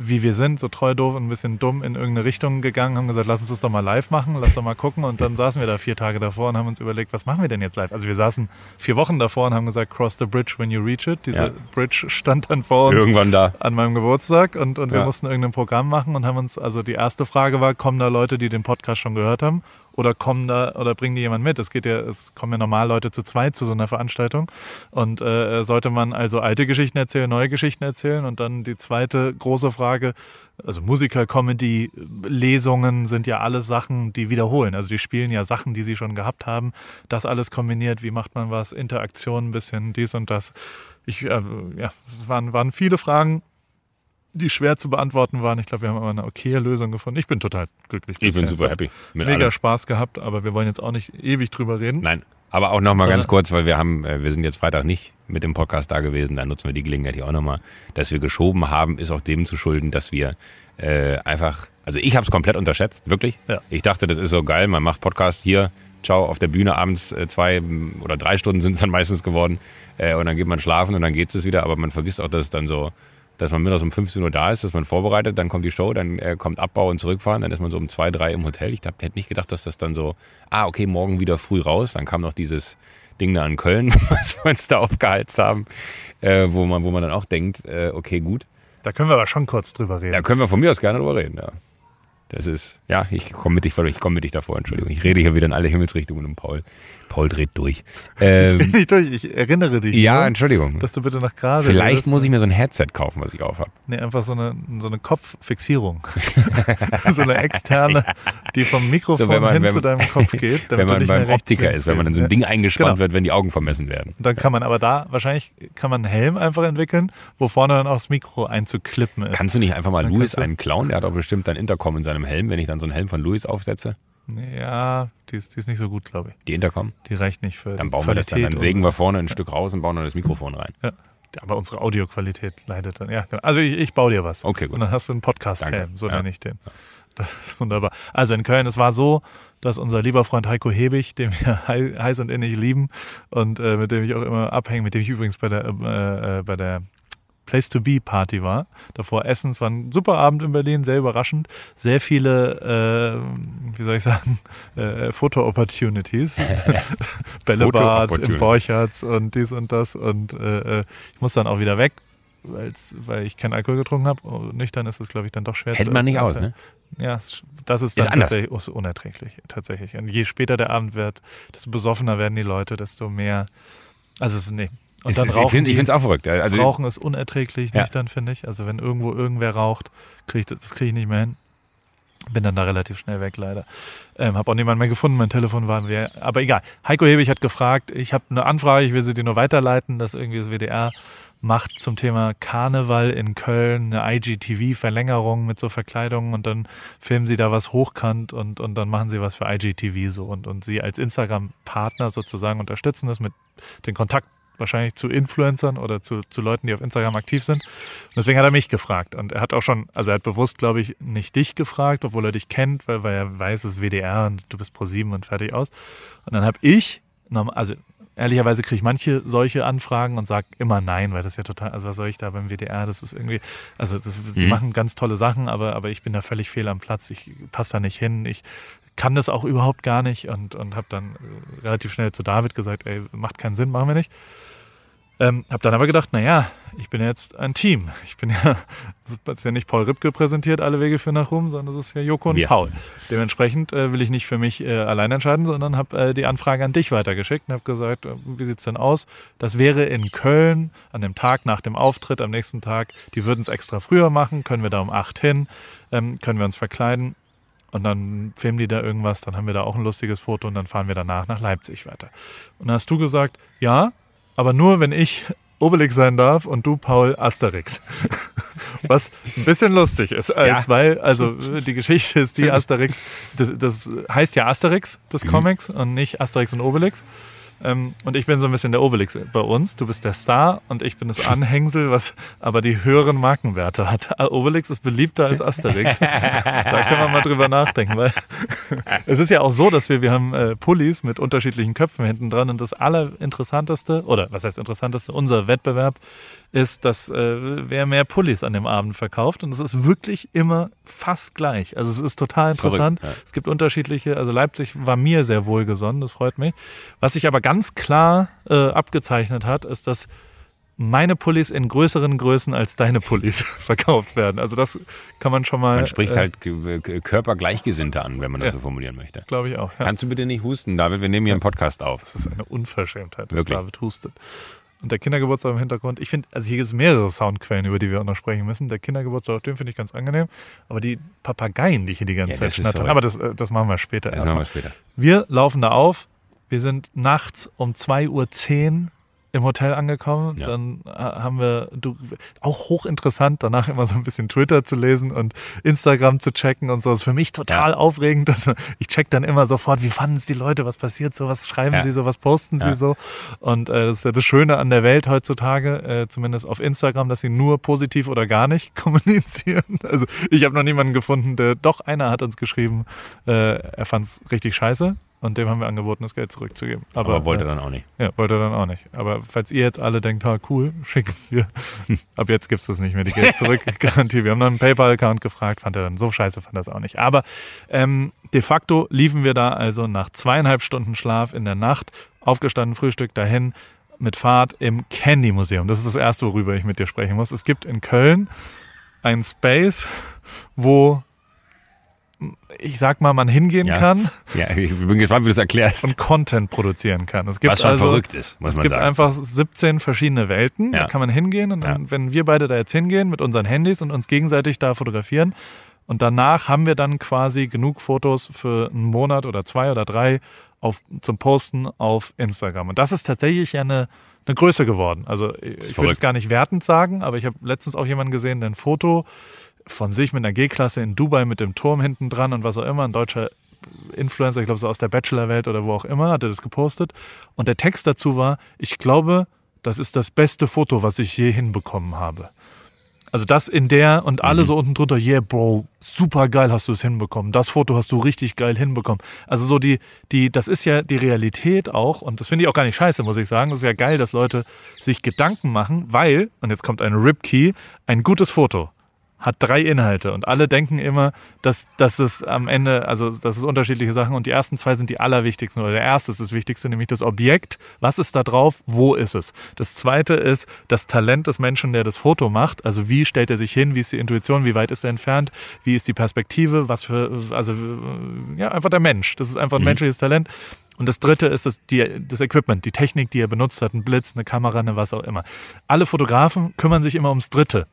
wie wir sind, so treu doof und ein bisschen dumm in irgendeine Richtung gegangen, haben gesagt, lass uns das doch mal live machen, lass doch mal gucken. Und dann saßen wir da vier Tage davor und haben uns überlegt, was machen wir denn jetzt live? Also wir saßen vier Wochen davor und haben gesagt, cross the bridge when you reach it. Diese Ja. Bridge stand dann vor uns. Irgendwann da. an meinem Geburtstag und, und wir Ja. mussten irgendein Programm machen und haben uns, also die erste Frage war, kommen da Leute, die den Podcast schon gehört haben oder kommen da oder bringen die jemand mit? Es geht ja, es kommen ja normal Leute zu zweit zu so einer Veranstaltung und äh, sollte man also alte Geschichten erzählen, neue Geschichten erzählen und dann die zweite große Frage, also Musiker, Comedy, Lesungen sind ja alles Sachen, die wiederholen. Also die spielen ja Sachen, die sie schon gehabt haben. Das alles kombiniert, wie macht man was? Interaktion, ein bisschen dies und das. Ich, äh, ja, es waren, waren viele Fragen, die schwer zu beantworten waren. Ich glaube, wir haben aber eine okaye Lösung gefunden. Ich bin total glücklich. Ich bin super happy. Mega allem. Spaß gehabt, aber wir wollen jetzt auch nicht ewig drüber reden. Nein, aber auch nochmal ganz kurz, weil wir haben, äh, wir sind jetzt Freitag nicht mit dem Podcast da gewesen, da nutzen wir die Gelegenheit hier auch nochmal. Dass wir geschoben haben, ist auch dem zu schulden, dass wir äh, einfach, Also ich habe es komplett unterschätzt, wirklich. Ja. Ich dachte, das ist so geil, man macht Podcast hier, ciao, auf der Bühne abends äh, zwei oder drei Stunden sind es dann meistens geworden äh, und dann geht man schlafen und dann geht es wieder, aber man vergisst auch, dass es dann so, dass man mittags um 15 Uhr da ist, dass man vorbereitet, dann kommt die Show, dann äh, kommt Abbau und Zurückfahren, dann ist man so um zwei, drei im Hotel. Ich hab- hätte nicht gedacht, dass das dann so, ah, okay, morgen wieder früh raus, dann kam noch dieses Ding da in Köln, was wir uns da aufgeheizt haben, äh, wo, man, wo man dann auch denkt, äh, okay, gut. Da können wir aber schon kurz drüber reden. Da können wir von mir aus gerne drüber reden, ja. Das ist, ja, ich komme mit dich ich komme mit dich davor, Entschuldigung. Ich rede hier wieder in alle Himmelsrichtungen um Paul. Paul dreht durch. Ähm, ich, durch, ich erinnere dich. ja, nur, Entschuldigung. dass du bitte nach gerade. Vielleicht muss ich mir so ein Headset kaufen, was ich auf habe. Nee, einfach so eine, so eine Kopffixierung. so eine externe, die vom Mikrofon So, wenn man- hin wenn- zu deinem Kopf geht. damit Wenn du man nicht beim Optiker ist, wenn man in so ein. Ding eingespannt Genau. wird, wenn die Augen vermessen werden. Und dann kann man aber da, wahrscheinlich kann man einen Helm einfach entwickeln, wo vorne dann auch das Mikro einzuklippen ist. Kannst du nicht einfach mal Dann Louis einen klauen? Der hat doch bestimmt ein Intercom in seinem Helm, wenn ich dann so einen Helm von Louis aufsetze. Ja, die ist, die ist nicht so gut, glaube ich. Die Intercom. Die reicht nicht für Dann die bauen wir das dann. Qualität Dann sägen wir vorne ein Stück raus und bauen dann das Mikrofon rein. Ja. Aber unsere Audioqualität leidet dann. Ja, genau. Also ich, ich baue dir was. Okay, gut. Und dann hast du einen Podcast-Helm, so Ja. nenne ich den. Das ist wunderbar. Also in Köln, es war so, dass unser lieber Freund Heiko Hebig, den wir hei- heiß und innig lieben und äh, mit dem ich auch immer abhänge, mit dem ich übrigens bei der, äh, äh, bei der Place to Be Party war. Davor essen, es war ein super Abend in Berlin, sehr überraschend. Sehr viele, äh, wie soll ich sagen, äh, Foto-Opportunities. Bällebad im Foto-Opportunities. Borchertz und dies und das. Und äh, äh, ich muss dann auch wieder weg, weil ich keinen Alkohol getrunken habe. Oh, Nüchtern ist es, glaube ich, dann doch schwer Hält man nicht aus, ne? Ja, das ist Ist dann anders. tatsächlich ist unerträglich, tatsächlich. Und je später der Abend wird, desto besoffener werden die Leute, desto mehr. Also, nee. Und Es dann ist, rauchen ich finde es auch verrückt. das Also, Rauchen ist unerträglich, Ja. nüchtern, finde ich. Also, wenn irgendwo irgendwer raucht, krieg ich das, das kriege ich nicht mehr hin. Bin dann da relativ schnell weg, leider. Ähm, habe auch niemanden mehr gefunden, mein Telefon war leer. Aber egal. Heiko Hebig hat gefragt, ich habe eine Anfrage, ich will sie dir nur weiterleiten, dass irgendwie das WDR macht zum Thema Karneval in Köln eine IGTV-Verlängerung mit so Verkleidungen und dann filmen sie da was hochkant und, und dann machen sie was für IGTV so und, und sie als Instagram-Partner sozusagen unterstützen das mit den Kontakt wahrscheinlich zu Influencern oder zu, zu Leuten, die auf Instagram aktiv sind. Und deswegen hat er mich gefragt. Und er hat auch schon, also er hat bewusst, glaube ich, nicht dich gefragt, obwohl er dich kennt, weil, weil er weiß, es ist WDR und du bist pro 7 und fertig aus. Und dann habe ich, also ehrlicherweise kriege ich manche solche Anfragen und sage immer nein, weil das ja total, also was soll ich da beim WDR, das ist irgendwie, also das, die Mhm. machen ganz tolle Sachen, aber, aber ich bin da völlig fehl am Platz, ich passe da nicht hin, ich kann das auch überhaupt gar nicht und, und habe dann äh, relativ schnell zu David gesagt, ey, macht keinen Sinn, machen wir nicht. Ähm, hab dann aber gedacht, naja, ich bin ja jetzt ein Team. Ich bin ja, das ist ja nicht Paul Ripke präsentiert, alle Wege führen nach Rom, sondern das ist ja Joko und Wir. Paul. Dementsprechend äh, will ich nicht für mich äh, allein entscheiden, sondern habe äh, die Anfrage an dich weitergeschickt und habe gesagt, äh, wie sieht's denn aus? Das wäre in Köln an dem Tag nach dem Auftritt, am nächsten Tag. Die würden es extra früher machen, können wir da um acht hin, ähm, können wir uns verkleiden. Und dann filmen die da irgendwas, dann haben wir da auch ein lustiges Foto und dann fahren wir danach nach Leipzig weiter. Und dann hast du gesagt, ja, aber nur wenn ich Obelix sein darf und du Paul Asterix. Was ein bisschen lustig ist, als Ja. weil, also die Geschichte ist die Asterix, das, das heißt ja Asterix des Mhm. Comics und nicht Asterix und Obelix. Ähm, und ich bin so ein bisschen der Obelix bei uns. Du bist der Star und ich bin das Anhängsel, was aber die höheren Markenwerte hat. Obelix ist beliebter als Asterix. da können wir mal drüber nachdenken, weil es ist ja auch so, dass wir, wir haben äh, Pullis mit unterschiedlichen Köpfen hinten dran und das allerinteressanteste, oder was heißt interessanteste, unser Wettbewerb ist, dass äh, wer mehr Pullis an dem Abend verkauft und es ist wirklich immer fast gleich. Also es ist total Verrückt, interessant. ja. Es gibt unterschiedliche, also Leipzig war mir sehr wohlgesonnen, das freut mich. Was sich aber ganz klar äh, abgezeichnet hat, ist, dass meine Pullis in größeren Größen als deine Pullis verkauft werden. Also das kann man schon mal. man spricht äh, halt Ge- Körpergleichgesinnte an, wenn man das Ja. so formulieren möchte. Glaube ich auch. Ja. Kannst du bitte nicht husten, David? Wir nehmen hier einen Podcast auf. Das ist eine Unverschämtheit, dass Wirklich? David hustet. Und der Kindergeburtstag im Hintergrund, ich finde, also hier gibt es mehrere Soundquellen, über die wir auch noch sprechen müssen. Der Kindergeburtstag, den finde ich ganz angenehm. Aber die Papageien, die hier die ganze Ja, Zeit schnattern, aber das, äh, das machen wir später. Das erstmal. machen wir später. Wir laufen da auf. Wir sind nachts um 2.10 Uhr im Hotel angekommen. Ja. Dann äh, haben wir, du, auch hochinteressant, danach immer so ein bisschen Twitter zu lesen und Instagram zu checken und so. Das ist für mich total Ja. aufregend. Dass, ich check dann immer sofort, wie fanden es die Leute, was passiert so, was schreiben Ja. sie so, was posten sie so. Und äh, das ist ja das Schöne an der Welt heutzutage, äh, zumindest auf Instagram, dass sie nur positiv oder gar nicht kommunizieren. Also ich habe noch niemanden gefunden, der, doch einer hat uns geschrieben, äh, er fand es richtig scheiße. Und dem haben wir angeboten, das Geld zurückzugeben. Aber, wollte äh, dann auch nicht. ja, wollte dann auch nicht. Aber falls ihr jetzt alle denkt, ha, cool, schicken wir. Ab jetzt gibt's das nicht mehr, die Geld zurück Garantie. Wir haben dann einen PayPal-Account gefragt, fand er dann so scheiße, fand das auch nicht. Aber ähm, de facto liefen wir da also nach zweieinhalb Stunden Schlaf in der Nacht, aufgestanden, Frühstück dahin, mit Fahrt im Candy Museum. Das ist das erste, worüber ich mit dir sprechen muss. Es gibt in Köln ein Space, wo ich sag mal, man hingehen Ja. kann Ja, ich bin gespannt, wie du es erklärst. und Content produzieren kann. Es gibt Was schon also, verrückt ist, muss es man gibt sagen. einfach 17 verschiedene Welten. Ja. Da kann man hingehen und dann, Ja. wenn wir beide da jetzt hingehen mit unseren Handys und uns gegenseitig da fotografieren und danach haben wir dann quasi genug Fotos für einen Monat oder zwei oder drei auf, zum Posten auf Instagram. Und das ist tatsächlich ja eine, eine Größe geworden. Also ich will es gar nicht wertend sagen, aber ich habe letztens auch jemanden gesehen, der ein Foto von sich mit einer G-Klasse in Dubai mit dem Turm hinten dran und was auch immer, ein deutscher Influencer, ich glaube so aus der Bachelor-Welt oder wo auch immer, hat er das gepostet. Und der Text dazu war, ich glaube, das ist das beste Foto, was ich je hinbekommen habe. Also das in der und alle so unten drunter, yeah, Bro, super geil hast du es hinbekommen. Das Foto hast du richtig geil hinbekommen. Also so die, die, das ist ja die Realität auch und das finde ich auch gar nicht scheiße, muss ich sagen. Das ist ja geil, dass Leute sich Gedanken machen, weil, und jetzt kommt ein Ripkey, ein gutes Foto hat drei Inhalte und alle denken immer, dass, dass es am Ende, also das ist unterschiedliche Sachen und die ersten zwei sind die allerwichtigsten oder der erste ist das Wichtigste, nämlich das Objekt. Was ist da drauf? Wo ist es? Das zweite ist das Talent des Menschen, der das Foto macht. Also wie stellt er sich hin? Wie ist die Intuition? Wie weit ist er entfernt? Wie ist die Perspektive? Was für, also ja, einfach der Mensch. Das ist einfach ein menschliches Talent. Und das dritte ist das, die, das Equipment, die Technik, die er benutzt hat, ein Blitz, eine Kamera, eine was auch immer. Alle Fotografen kümmern sich immer ums Dritte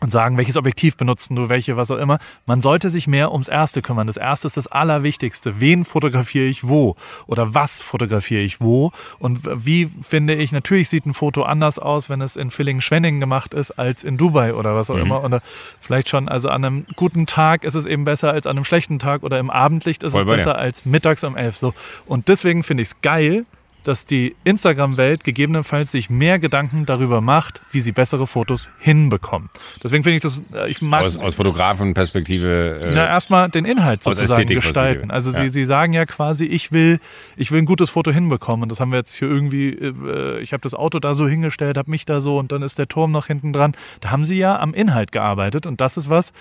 und sagen, welches Objektiv benutzt du, welche, was auch immer. Man sollte sich mehr ums Erste kümmern. Das Erste ist das Allerwichtigste. Wen fotografiere ich wo? Oder was fotografiere ich wo? Und wie finde ich, natürlich sieht ein Foto anders aus, wenn es in Villingen-Schwenningen gemacht ist, als in Dubai oder was auch immer. Oder vielleicht schon, also an einem guten Tag ist es eben besser als an einem schlechten Tag oder im Abendlicht ist Voll es besser als mittags um elf. So. Und deswegen finde ich es geil, dass die Instagram-Welt gegebenenfalls sich mehr Gedanken darüber macht, wie sie bessere Fotos hinbekommen. Deswegen finde ich das, äh, ich mag Aus, aus Fotografenperspektive. Äh, na, erstmal den Inhalt sozusagen gestalten. Also Ja. sie, sie sagen ja quasi, ich will, ich will ein gutes Foto hinbekommen. Und das haben wir jetzt hier irgendwie, äh, ich habe das Auto da so hingestellt, habe mich da so und dann ist der Turm noch hinten dran. Da haben sie ja am Inhalt gearbeitet und das ist was,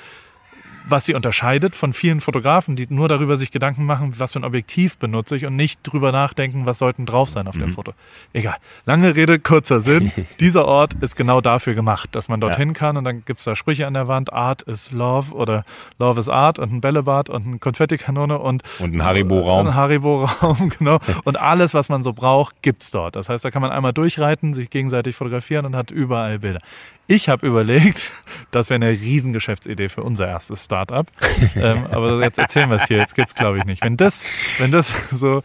was sie unterscheidet von vielen Fotografen, die nur darüber sich Gedanken machen, was für ein Objektiv benutze ich und nicht drüber nachdenken, was sollten drauf sein auf Mhm. dem Foto. Egal. Lange Rede, kurzer Sinn. Dieser Ort ist genau dafür gemacht, dass man dorthin kann und dann gibt's da Sprüche an der Wand, Art is Love oder Love is Art und ein Bällebad und eine Konfettikanone und Und ein Haribo-Raum. Ein Haribo-Raum, genau. Und alles, was man so braucht, gibt's dort. Das heißt, da kann man einmal durchreiten, sich gegenseitig fotografieren und hat überall Bilder. Ich habe überlegt, das wäre eine Riesengeschäftsidee für unser erstes Startup. ähm, aber jetzt erzählen wir es hier. Jetzt geht's, glaube ich, nicht. Wenn das, wenn das so,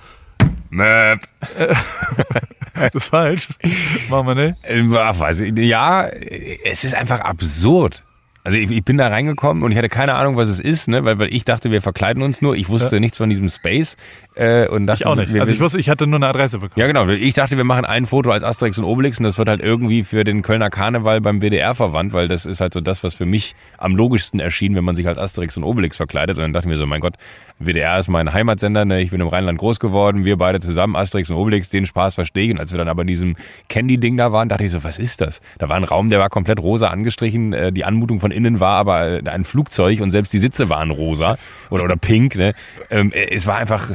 Möp. das ist falsch, machen wir nicht. Äh, ach, weiß ich, ja, es ist einfach absurd. Also ich, ich bin da reingekommen und ich hatte keine Ahnung, was es ist, ne? weil, weil ich dachte, wir verkleiden uns nur. Ich wusste nichts von diesem Space äh, und dachte, Ich auch nicht. Wir, Also ich wusste, ich hatte nur eine Adresse bekommen. ja genau, ich dachte, wir machen ein Foto als Asterix und Obelix und das wird halt irgendwie für den Kölner Karneval beim WDR verwandt, weil das ist halt so das, was für mich am logischsten erschien, wenn man sich als Asterix und Obelix verkleidet. Und dann dachte ich mir so, mein Gott, WDR ist mein Heimatsender, ne? ich bin im Rheinland groß geworden, wir beide zusammen, Asterix und Obelix, den Spaß verstehe ich. Und als wir dann aber in diesem Candy-Ding da waren, dachte ich so, was ist das? Da war ein Raum, der war komplett rosa angestrichen, äh, die Anmutung von innen war aber ein Flugzeug und selbst die Sitze waren rosa oder, oder pink. Ne? Ähm, äh, es war einfach...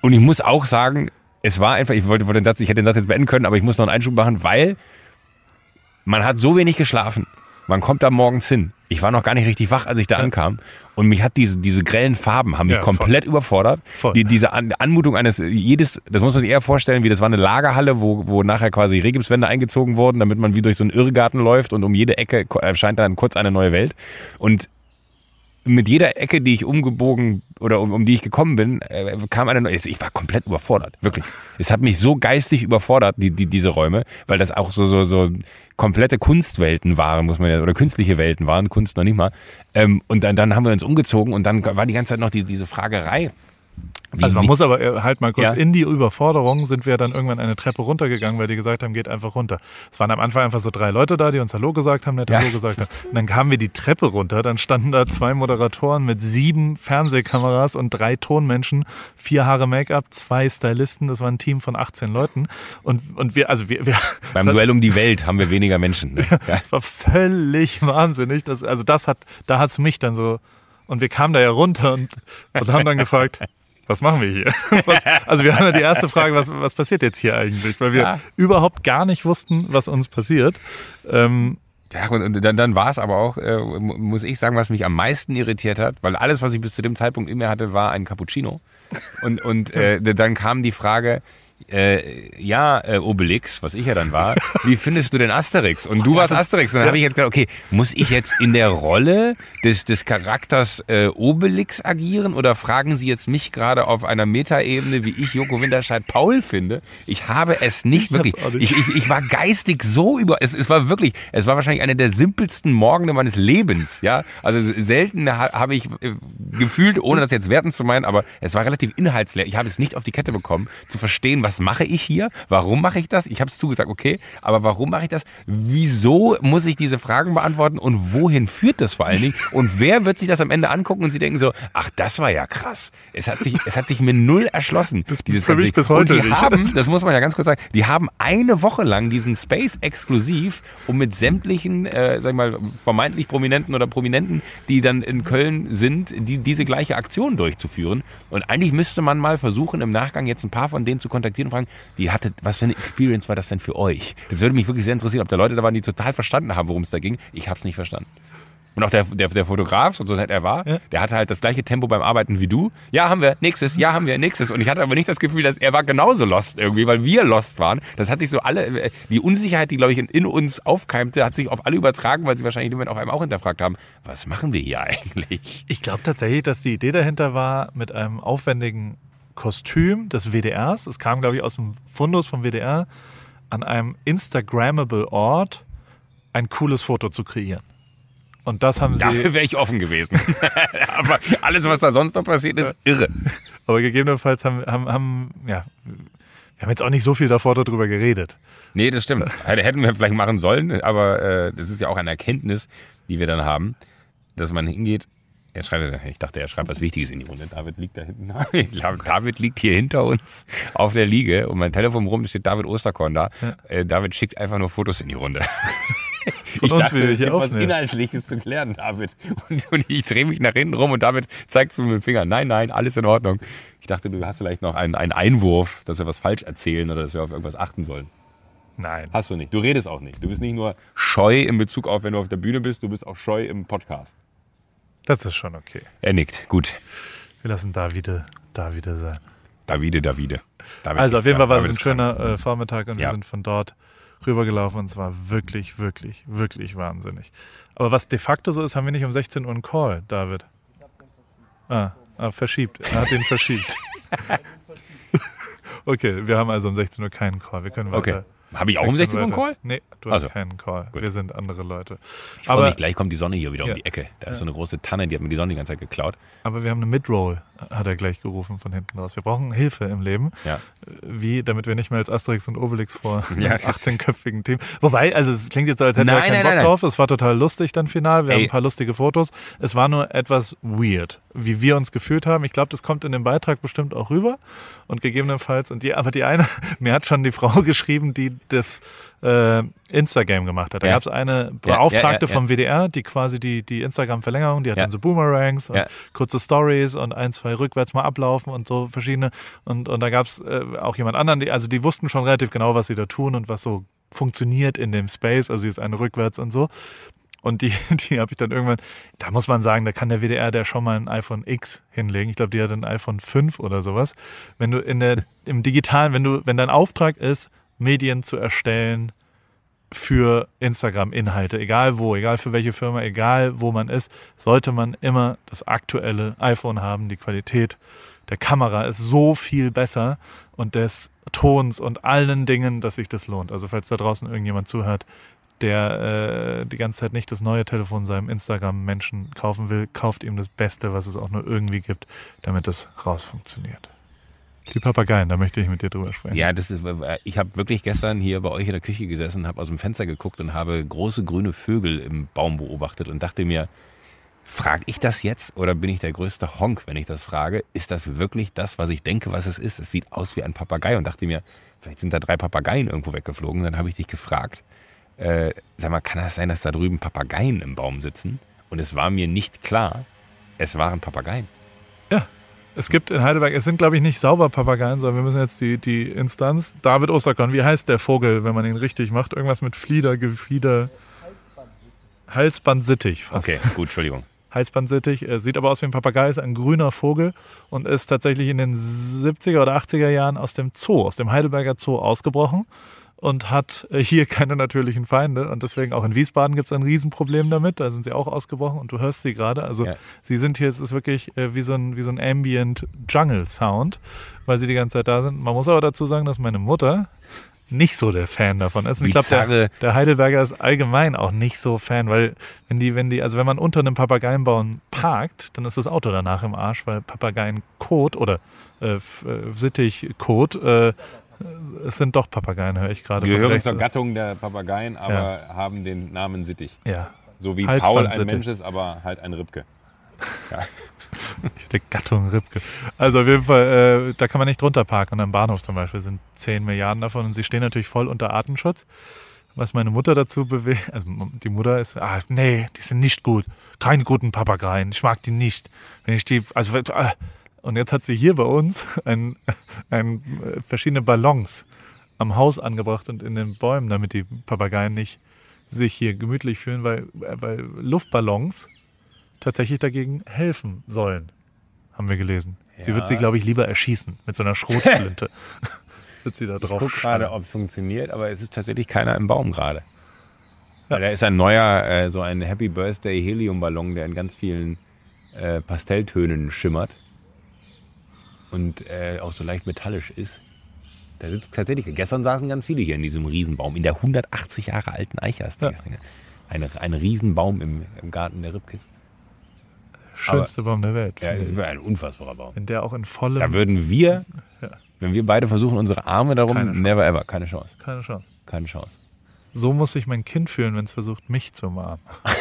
Und ich muss auch sagen, es war einfach, ich wollte, wollte den Satz, ich hätte den Satz jetzt beenden können, aber ich muss noch einen Einschub machen, weil man hat so wenig geschlafen. Man kommt da morgens hin. Ich war noch gar nicht richtig wach, als ich da ankam. Und mich hat diese, diese grellen Farben haben mich Ja, voll. komplett überfordert. Voll. Die, diese An Anmutung eines, jedes, das muss man sich eher vorstellen, wie das war eine Lagerhalle, wo, wo nachher quasi Regipswände eingezogen wurden, damit man wie durch so einen Irrgarten läuft und um jede Ecke erscheint dann kurz eine neue Welt. Und mit jeder Ecke, die ich umgebogen oder um, um die ich gekommen bin, äh, kam eine neue. Ich war komplett überfordert, wirklich. Es hat mich so geistig überfordert, die, die, diese Räume, weil das auch so, so, so komplette Kunstwelten waren, muss man ja, oder künstliche Welten waren, Kunst noch nicht mal. Ähm, und dann, dann haben wir uns umgezogen und dann war die ganze Zeit noch die, diese Fragerei. Wie- Also man wie- muss aber äh, halt mal kurz, Ja. in die Überforderung sind wir dann irgendwann eine Treppe runtergegangen, weil die gesagt haben, geht einfach runter. Es waren am Anfang einfach so drei Leute da, die uns Hallo gesagt haben, nett Ja. Hallo gesagt haben. Und dann kamen wir die Treppe runter, dann standen da zwei Moderatoren mit sieben Fernsehkameras und drei Tonmenschen, vier Haare Make-up, zwei Stylisten, das war ein Team von 18 Leuten. Und, und wir, also wir, wir Beim Duell um die Welt haben wir weniger Menschen. Ne? Ja. es war völlig wahnsinnig. Das, also das hat, da hat's mich dann so, und wir kamen da ja runter und, und haben dann gefragt, was machen wir hier? Was, also wir haben ja die erste Frage, was, was passiert jetzt hier eigentlich? Weil wir Ja. überhaupt gar nicht wussten, was uns passiert. Ähm, Ja, und, dann, dann war es aber auch, äh, mu- muss ich sagen, was mich am meisten irritiert hat, weil alles, was ich bis zu dem Zeitpunkt in mir hatte, war ein Cappuccino. Und, und äh, dann kam die Frage, äh, ja, äh, Obelix, was ich ja dann war, wie findest du denn Asterix? Und du warst Asterix. Und dann habe ich jetzt gedacht, okay, muss ich jetzt in der Rolle des, des Charakters äh, Obelix agieren oder fragen Sie jetzt mich gerade auf einer Metaebene, wie ich Joko Winterscheid Paul finde? Ich habe es nicht Ich wirklich. nicht. Ich, ich, ich war geistig so über. Es, es war wirklich, es war wahrscheinlich einer der simpelsten Morgende meines Lebens. Ja, also selten ha, habe ich äh, gefühlt, ohne das jetzt werten zu meinen, aber es war relativ inhaltsleer. Ich habe es nicht auf die Kette bekommen, zu verstehen, was mache ich hier, warum mache ich das. Ich habe es zugesagt, okay, aber warum mache ich das? Wieso muss ich diese Fragen beantworten und wohin führt das vor allen Dingen? Und wer wird sich das am Ende angucken und sie denken so, ach, das war ja krass. Es hat sich, es hat sich mir null erschlossen. Das für mich bis heute und die nicht. haben, das muss man ja ganz kurz sagen, die haben eine Woche lang diesen Space exklusiv, um mit sämtlichen, äh, sag ich mal, vermeintlich Prominenten oder Prominenten, die dann in Köln sind, die, diese gleiche Aktion durchzuführen. Und eigentlich müsste man mal versuchen, im Nachgang jetzt ein paar von denen zu kontaktieren und fragen, wie hattet, was für eine Experience war das denn für euch? Das würde mich wirklich sehr interessieren, ob da Leute da waren, die total verstanden haben, worum es da ging. Ich habe es nicht verstanden. Und auch der, der, der Fotograf, so nett er war, Ja. der hatte halt das gleiche Tempo beim Arbeiten wie du. Ja, haben wir, nächstes, ja, haben wir, nächstes. Und ich hatte aber nicht das Gefühl, dass er war genauso lost irgendwie, weil wir lost waren. Das hat sich so alle, äh, die Unsicherheit, die, glaube ich, in, uns aufkeimte, hat sich auf alle übertragen, weil sie wahrscheinlich Moment auf einem auch hinterfragt haben, was machen wir hier eigentlich? ich glaube tatsächlich, dass die Idee dahinter war, mit einem aufwendigen Kostüm des WDRs, es kam, glaube ich, aus dem Fundus vom WDR, an einem Instagrammable Ort ein cooles Foto zu kreieren. Und das haben sie. Dafür wäre ich offen gewesen. aber alles, was da sonst noch passiert ist, irre. Aber gegebenenfalls haben, haben, haben, ja, wir haben jetzt auch nicht so viel davor darüber geredet. Nee, das stimmt. Hätte- Hätten wir vielleicht machen sollen, aber äh, das ist ja auch eine Erkenntnis, die wir dann haben, dass man hingeht. Er schreibt, ich dachte, er schreibt was Wichtiges in die Runde. David liegt da hinten. Ich David liegt hier hinter uns auf der Liege und mein Telefon rum steht David Osterkorn da. Äh, David schickt einfach nur Fotos in die Runde. Von uns will es ich hier gibt was. Inhaltliches zu klären, David. Und, und ich drehe mich nach hinten rum und David zeigt mir mit dem Finger. Nein, nein, alles in Ordnung. Ich dachte, du hast vielleicht noch einen, einen Einwurf, dass wir was falsch erzählen oder dass wir auf irgendwas achten sollen. Nein. Hast du nicht. Du redest auch nicht. Du bist nicht nur scheu in Bezug auf, wenn du auf der Bühne bist, du bist auch scheu im Podcast. Das ist schon okay. Er nickt. Gut. Wir lassen Davide, Davide sein. Davide, Davide. David, Also auf jeden Fall war es ein schöner äh, Vormittag und Ja. wir sind von dort rübergelaufen und es war wirklich, wirklich, wirklich wahnsinnig. Aber was de facto so ist, haben wir nicht um 16 Uhr einen Call, David. Ah, ah verschiebt. Er hat den verschiebt. okay, wir haben also um 16 Uhr keinen Call. Wir können Okay. Habe ich auch um können 16 Uhr einen Call? Nee, du hast Also, keinen Call. gut. Wir sind andere Leute. Ich freue Aber, mich, gleich kommt die Sonne hier wieder Ja. um die Ecke. Da ist so eine große Tanne, die hat mir die Sonne die ganze Zeit geklaut. aber wir haben eine Midroll, hat er gleich gerufen von hinten raus. Wir brauchen Hilfe im Leben. Ja. Wie, damit wir nicht mehr als Asterix und Obelix vor einem Ja. 18-köpfigen Team. Wobei, also es klingt jetzt so, als hätten wir Nein, keinen nein, Bock nein. drauf. Es war total lustig dann final. Wir Ey. haben ein paar lustige Fotos. Es war nur etwas weird, wie wir uns gefühlt haben. Ich glaube, das kommt in dem Beitrag bestimmt auch rüber. Und gegebenenfalls, und die, aber die eine, mir hat schon die Frau geschrieben, die das äh, Instagram gemacht hat. Da Ja. gab es eine Beauftragte ja, vom WDR, die quasi die, die Instagram-Verlängerung, die hat dann so Boomerangs und kurze Stories und ein, zwei rückwärts mal ablaufen und so verschiedene. Und, und da gab es äh, auch jemand anderen, die, also die wussten schon relativ genau, was sie da tun und was so funktioniert in dem Space. Also sie ist eine rückwärts und so. Und die, die habe ich dann irgendwann, da muss man sagen, da kann der WDR der schon mal ein iPhone X hinlegen. Ich glaube, die hat ein iPhone 5 oder sowas. Wenn du in der, im Digitalen, wenn du, wenn dein Auftrag ist, Medien zu erstellen für Instagram-Inhalte, egal wo, egal für welche Firma, egal wo man ist, sollte man immer das aktuelle iPhone haben. Die Qualität der Kamera ist so viel besser und des Tons und allen Dingen, dass sich das lohnt. Also falls da draußen irgendjemand zuhört, der äh, die ganze Zeit nicht das neue Telefon seinem Instagram-Menschen kaufen will, kauft ihm das Beste, was es auch nur irgendwie gibt, damit es raus funktioniert. Die Papageien, da möchte ich mit dir drüber sprechen. Ja, das ist, ich habe wirklich gestern hier bei euch in der Küche gesessen, habe aus dem Fenster geguckt und habe große grüne Vögel im Baum beobachtet und dachte mir, frage ich das jetzt oder bin ich der größte Honk, wenn ich das frage? Ist das wirklich das, was ich denke, was es ist? Es sieht aus wie ein Papagei und dachte mir, vielleicht sind da drei Papageien irgendwo weggeflogen. Dann habe ich dich gefragt, äh, sag mal, kann das sein, dass da drüben Papageien im Baum sitzen? Und es war mir nicht klar, es waren Papageien. Ja, es gibt in Heidelberg, es sind glaube ich nicht sauber Papageien, sondern wir müssen jetzt die, die Instanz, David Osterkorn, wie heißt der Vogel, wenn man ihn richtig macht? Irgendwas mit Flieder, Gefieder, Halsbandsittich fast. Okay, gut, Entschuldigung. Halsbandsittich, er sieht aber aus wie ein Papagei, ist ein grüner Vogel und ist tatsächlich in den 70er oder 80er Jahren aus dem Zoo, aus dem Heidelberger Zoo ausgebrochen und hat äh, hier keine natürlichen Feinde. Und deswegen auch in Wiesbaden gibt es ein Riesenproblem damit. Da sind sie auch ausgebrochen und du hörst sie gerade. Also Ja. sie sind hier, es ist wirklich äh, wie so ein, wie so ein Ambient Jungle Sound, weil sie die ganze Zeit da sind. Man muss aber dazu sagen, dass meine Mutter nicht so der Fan davon ist. Und ich glaube, der, der Heidelberger ist allgemein auch nicht so Fan, weil wenn die, wenn die, also wenn man unter einem Papageienbaum parkt, dann ist das Auto danach im Arsch, weil Papageilenkot oder äh, Sittichkot, äh, es sind doch Papageien, höre ich gerade. Gehören zur Gattung der Papageien, aber haben den Namen Sittich. Ja, So wie Paul ein. Mensch ist, aber halt ein Ribke. der Gattung Ribke. Also auf jeden Fall, äh, da kann man nicht drunter parken. Und am Bahnhof zum Beispiel sind 10 Milliarden davon und sie stehen natürlich voll unter Artenschutz. Was meine Mutter dazu bewegt, also die Mutter ist, ah, nee, die sind nicht gut. Keine guten Papageien. Ich mag die nicht. Wenn ich die, also, äh, und jetzt hat sie hier bei uns ein, ein, äh, verschiedene Ballons am Haus angebracht und in den Bäumen, damit die Papageien nicht sich hier gemütlich fühlen, weil, weil Luftballons tatsächlich dagegen helfen sollen, haben wir gelesen. Sie Ja. wird sie, glaube ich, lieber erschießen mit so einer Schrotflinte. wird sie da Ich drauf gucke gerade, ob es funktioniert, aber es ist tatsächlich keiner im Baum gerade. Ja. Da ist ein neuer, äh, so ein Happy Birthday Heliumballon, der in ganz vielen äh, Pastelltönen schimmert und äh, auch so leicht metallisch ist. Da sitzt tatsächlich, gestern saßen ganz viele hier in diesem Riesenbaum, in der 180 Jahre alten Eiche hast du Ja. Ein, ein Riesenbaum im, im Garten der Ribkes. Schönste Baum der Welt. Ja, ist ein unfassbarer Baum. Wenn der auch in vollem. Da würden wir, Ja. wenn wir beide versuchen, unsere Arme darum, never ever, keine Chance. keine Chance. Keine Chance. So muss sich mein Kind fühlen, wenn es versucht, mich zu umarmen.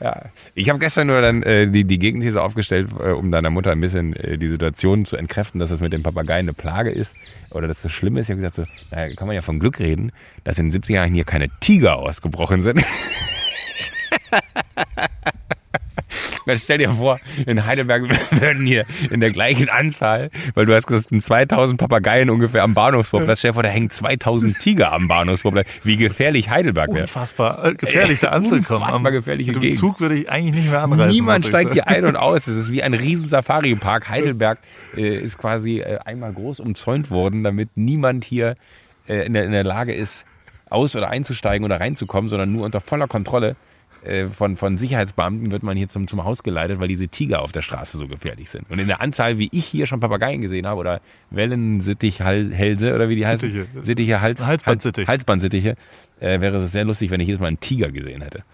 Ja, ich habe gestern nur dann äh, die, die Gegenthese aufgestellt, äh, um deiner Mutter ein bisschen äh, die Situation zu entkräften, dass das mit dem Papageien eine Plage ist oder dass das schlimm ist. Ich habe gesagt, so, naja, kann man ja von Glück reden, dass in den 70er Jahren hier keine Tiger ausgebrochen sind. Weil stell dir vor, in Heidelberg würden hier in der gleichen Anzahl, weil du hast gesagt, es sind 2000 Papageien ungefähr am Bahnhofsvorplatz. Stell dir vor, da hängen 2000 Tiger am Bahnhofsvorplatz. Wie gefährlich Heidelberg wäre. Unfassbar äh, gefährlich, da anzukommen. Unfassbar gefährliche Mit dem Gegend. Zug würde ich eigentlich nicht mehr anreisen. Niemand steigt hier ein und aus. Es ist wie ein riesen Safari-Park. Heidelberg äh, ist quasi äh, einmal groß umzäunt worden, damit niemand hier äh, in, der, in der Lage ist, aus- oder einzusteigen oder reinzukommen, sondern nur unter voller Kontrolle von, von Sicherheitsbeamten wird man hier zum, zum Haus geleitet, weil diese Tiger auf der Straße so gefährlich sind. Und in der Anzahl, wie ich hier schon Papageien gesehen habe, oder Wellensittichhälse oder wie die heißen, Sittiche. Sittiche, Hals, Das ist ein Halsbandsittich. Halsbandsittiche, äh, wäre es sehr lustig, wenn ich jedes Mal einen Tiger gesehen hätte.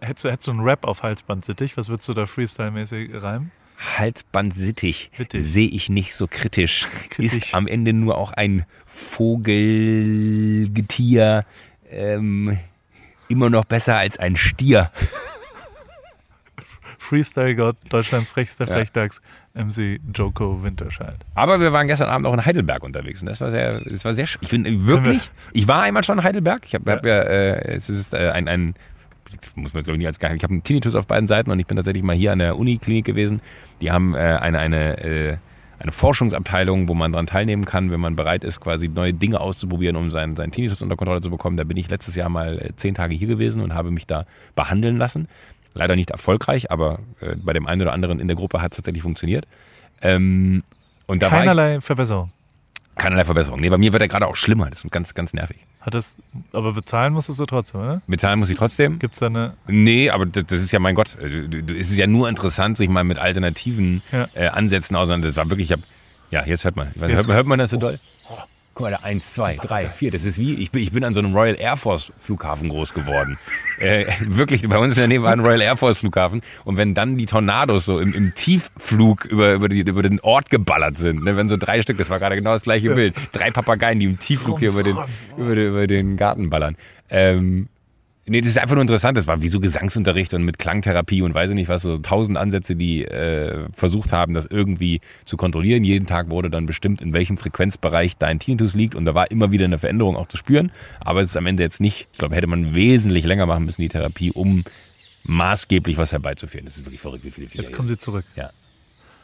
Hättest du, hättest du einen Rap auf Halsbandsittich? Was würdest du da freestyle-mäßig reimen? Halsbandsittich sehe ich nicht so kritisch. Kritisch. Ist am Ende nur auch ein Vogelgetier. Ähm, immer noch besser als ein Stier. Freestyle-Gott, Deutschlands frechster Ja. Frechdachs, MC Joko Winterscheid. Aber wir waren gestern Abend auch in Heidelberg unterwegs und das war sehr, das war sehr, ich finde wirklich, ich war einmal schon in Heidelberg. Ich habe hab ja, äh, es ist äh, ein, ein, muss man glaube ich nicht als geheim, ich habe einen Tinnitus auf beiden Seiten und ich bin tatsächlich mal hier an der Uniklinik gewesen. Die haben äh, eine, eine, äh, eine Forschungsabteilung, wo man daran teilnehmen kann, wenn man bereit ist, quasi neue Dinge auszuprobieren, um seinen, seinen Tinnitus unter Kontrolle zu bekommen. Da bin ich letztes Jahr mal äh, zehn Tage hier gewesen und habe mich da behandeln lassen. Leider nicht erfolgreich, aber äh, bei dem einen oder anderen in der Gruppe hat es tatsächlich funktioniert. Ähm, und da war ich, Keinerlei Verbesserung. Keinerlei Verbesserung. Nee, bei mir wird er gerade auch schlimmer. Das ist ganz, ganz nervig. Hat das, aber bezahlen musstest du trotzdem, oder? Bezahlen muss ich trotzdem? Gibt's da eine, Nee, aber das, das ist ja, mein Gott, äh, es ist ja nur interessant, sich mal mit alternativen Ja. äh, Ansätzen auseinanderzusetzen. Das war wirklich, ich hab, ja, jetzt hört man. Weiß, Jetzt- hört, hört man das so doll? Guck mal, da eins, zwei, drei, vier. Das ist wie, ich bin, ich bin an so einem Royal Air Force Flughafen groß geworden. äh, wirklich, bei uns in der Nähe war ein Royal Air Force Flughafen. Und wenn dann die Tornados so im, im Tiefflug über, über, die, über den Ort geballert sind, ne, wenn so drei Stück, das war gerade genau das gleiche Bild. Drei Papageien, die im Tiefflug hier über den, über den, über den Garten ballern. Ähm, Nee, das ist einfach nur interessant. Das war wie so Gesangsunterricht und mit Klangtherapie und weiß ich nicht was, so tausend Ansätze, die äh, versucht haben, das irgendwie zu kontrollieren. Jeden Tag wurde dann bestimmt, in welchem Frequenzbereich dein Tinnitus liegt und da war immer wieder eine Veränderung auch zu spüren. Aber es ist am Ende jetzt nicht, ich glaube, hätte man wesentlich länger machen müssen, die Therapie, um maßgeblich was herbeizuführen. Das ist wirklich verrückt, wie viele jetzt Viecher kommen sie zurück. Ja.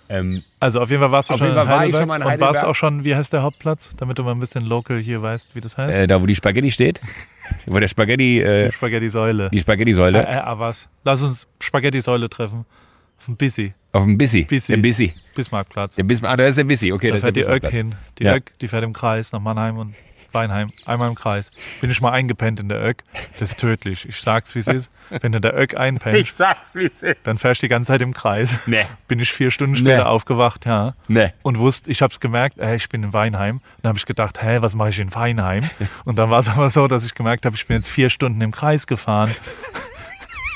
Ähm, Also auf jeden Fall warst du schon war schon mal in und warst auch schon, wie heißt der Hauptplatz, damit du mal ein bisschen local hier weißt, wie das heißt? äh, da, wo die Spaghetti steht, wo der Spaghetti, äh, die Spaghetti-Säule. die Äh, Spaghetti-Säule, äh, ah, was? Lass uns Spaghetti-Säule treffen. Auf dem Bissi, auf dem Bissi. Bissi. Der Bissi. Bismarckplatz. Der Bismarck, ah, da ist der Bissi, okay. da das ist fährt die Öck hin. Die Ja. Öck, die fährt im Kreis nach Mannheim und Weinheim. Einmal im Kreis. Bin ich mal eingepennt in der Öck. Das ist tödlich. Ich sag's, wie es ist. Wenn du in der Öck einpennst, sag's, wie es ist. dann fährst du die ganze Zeit im Kreis. Nee. Bin ich vier Stunden später Nee. aufgewacht, ja. Nee. und wusste, ich habe es gemerkt, äh, ich bin in Weinheim. Dann habe ich gedacht, hä, was mache ich in Weinheim? Und dann war es aber so, dass ich gemerkt habe, ich bin jetzt vier Stunden im Kreis gefahren.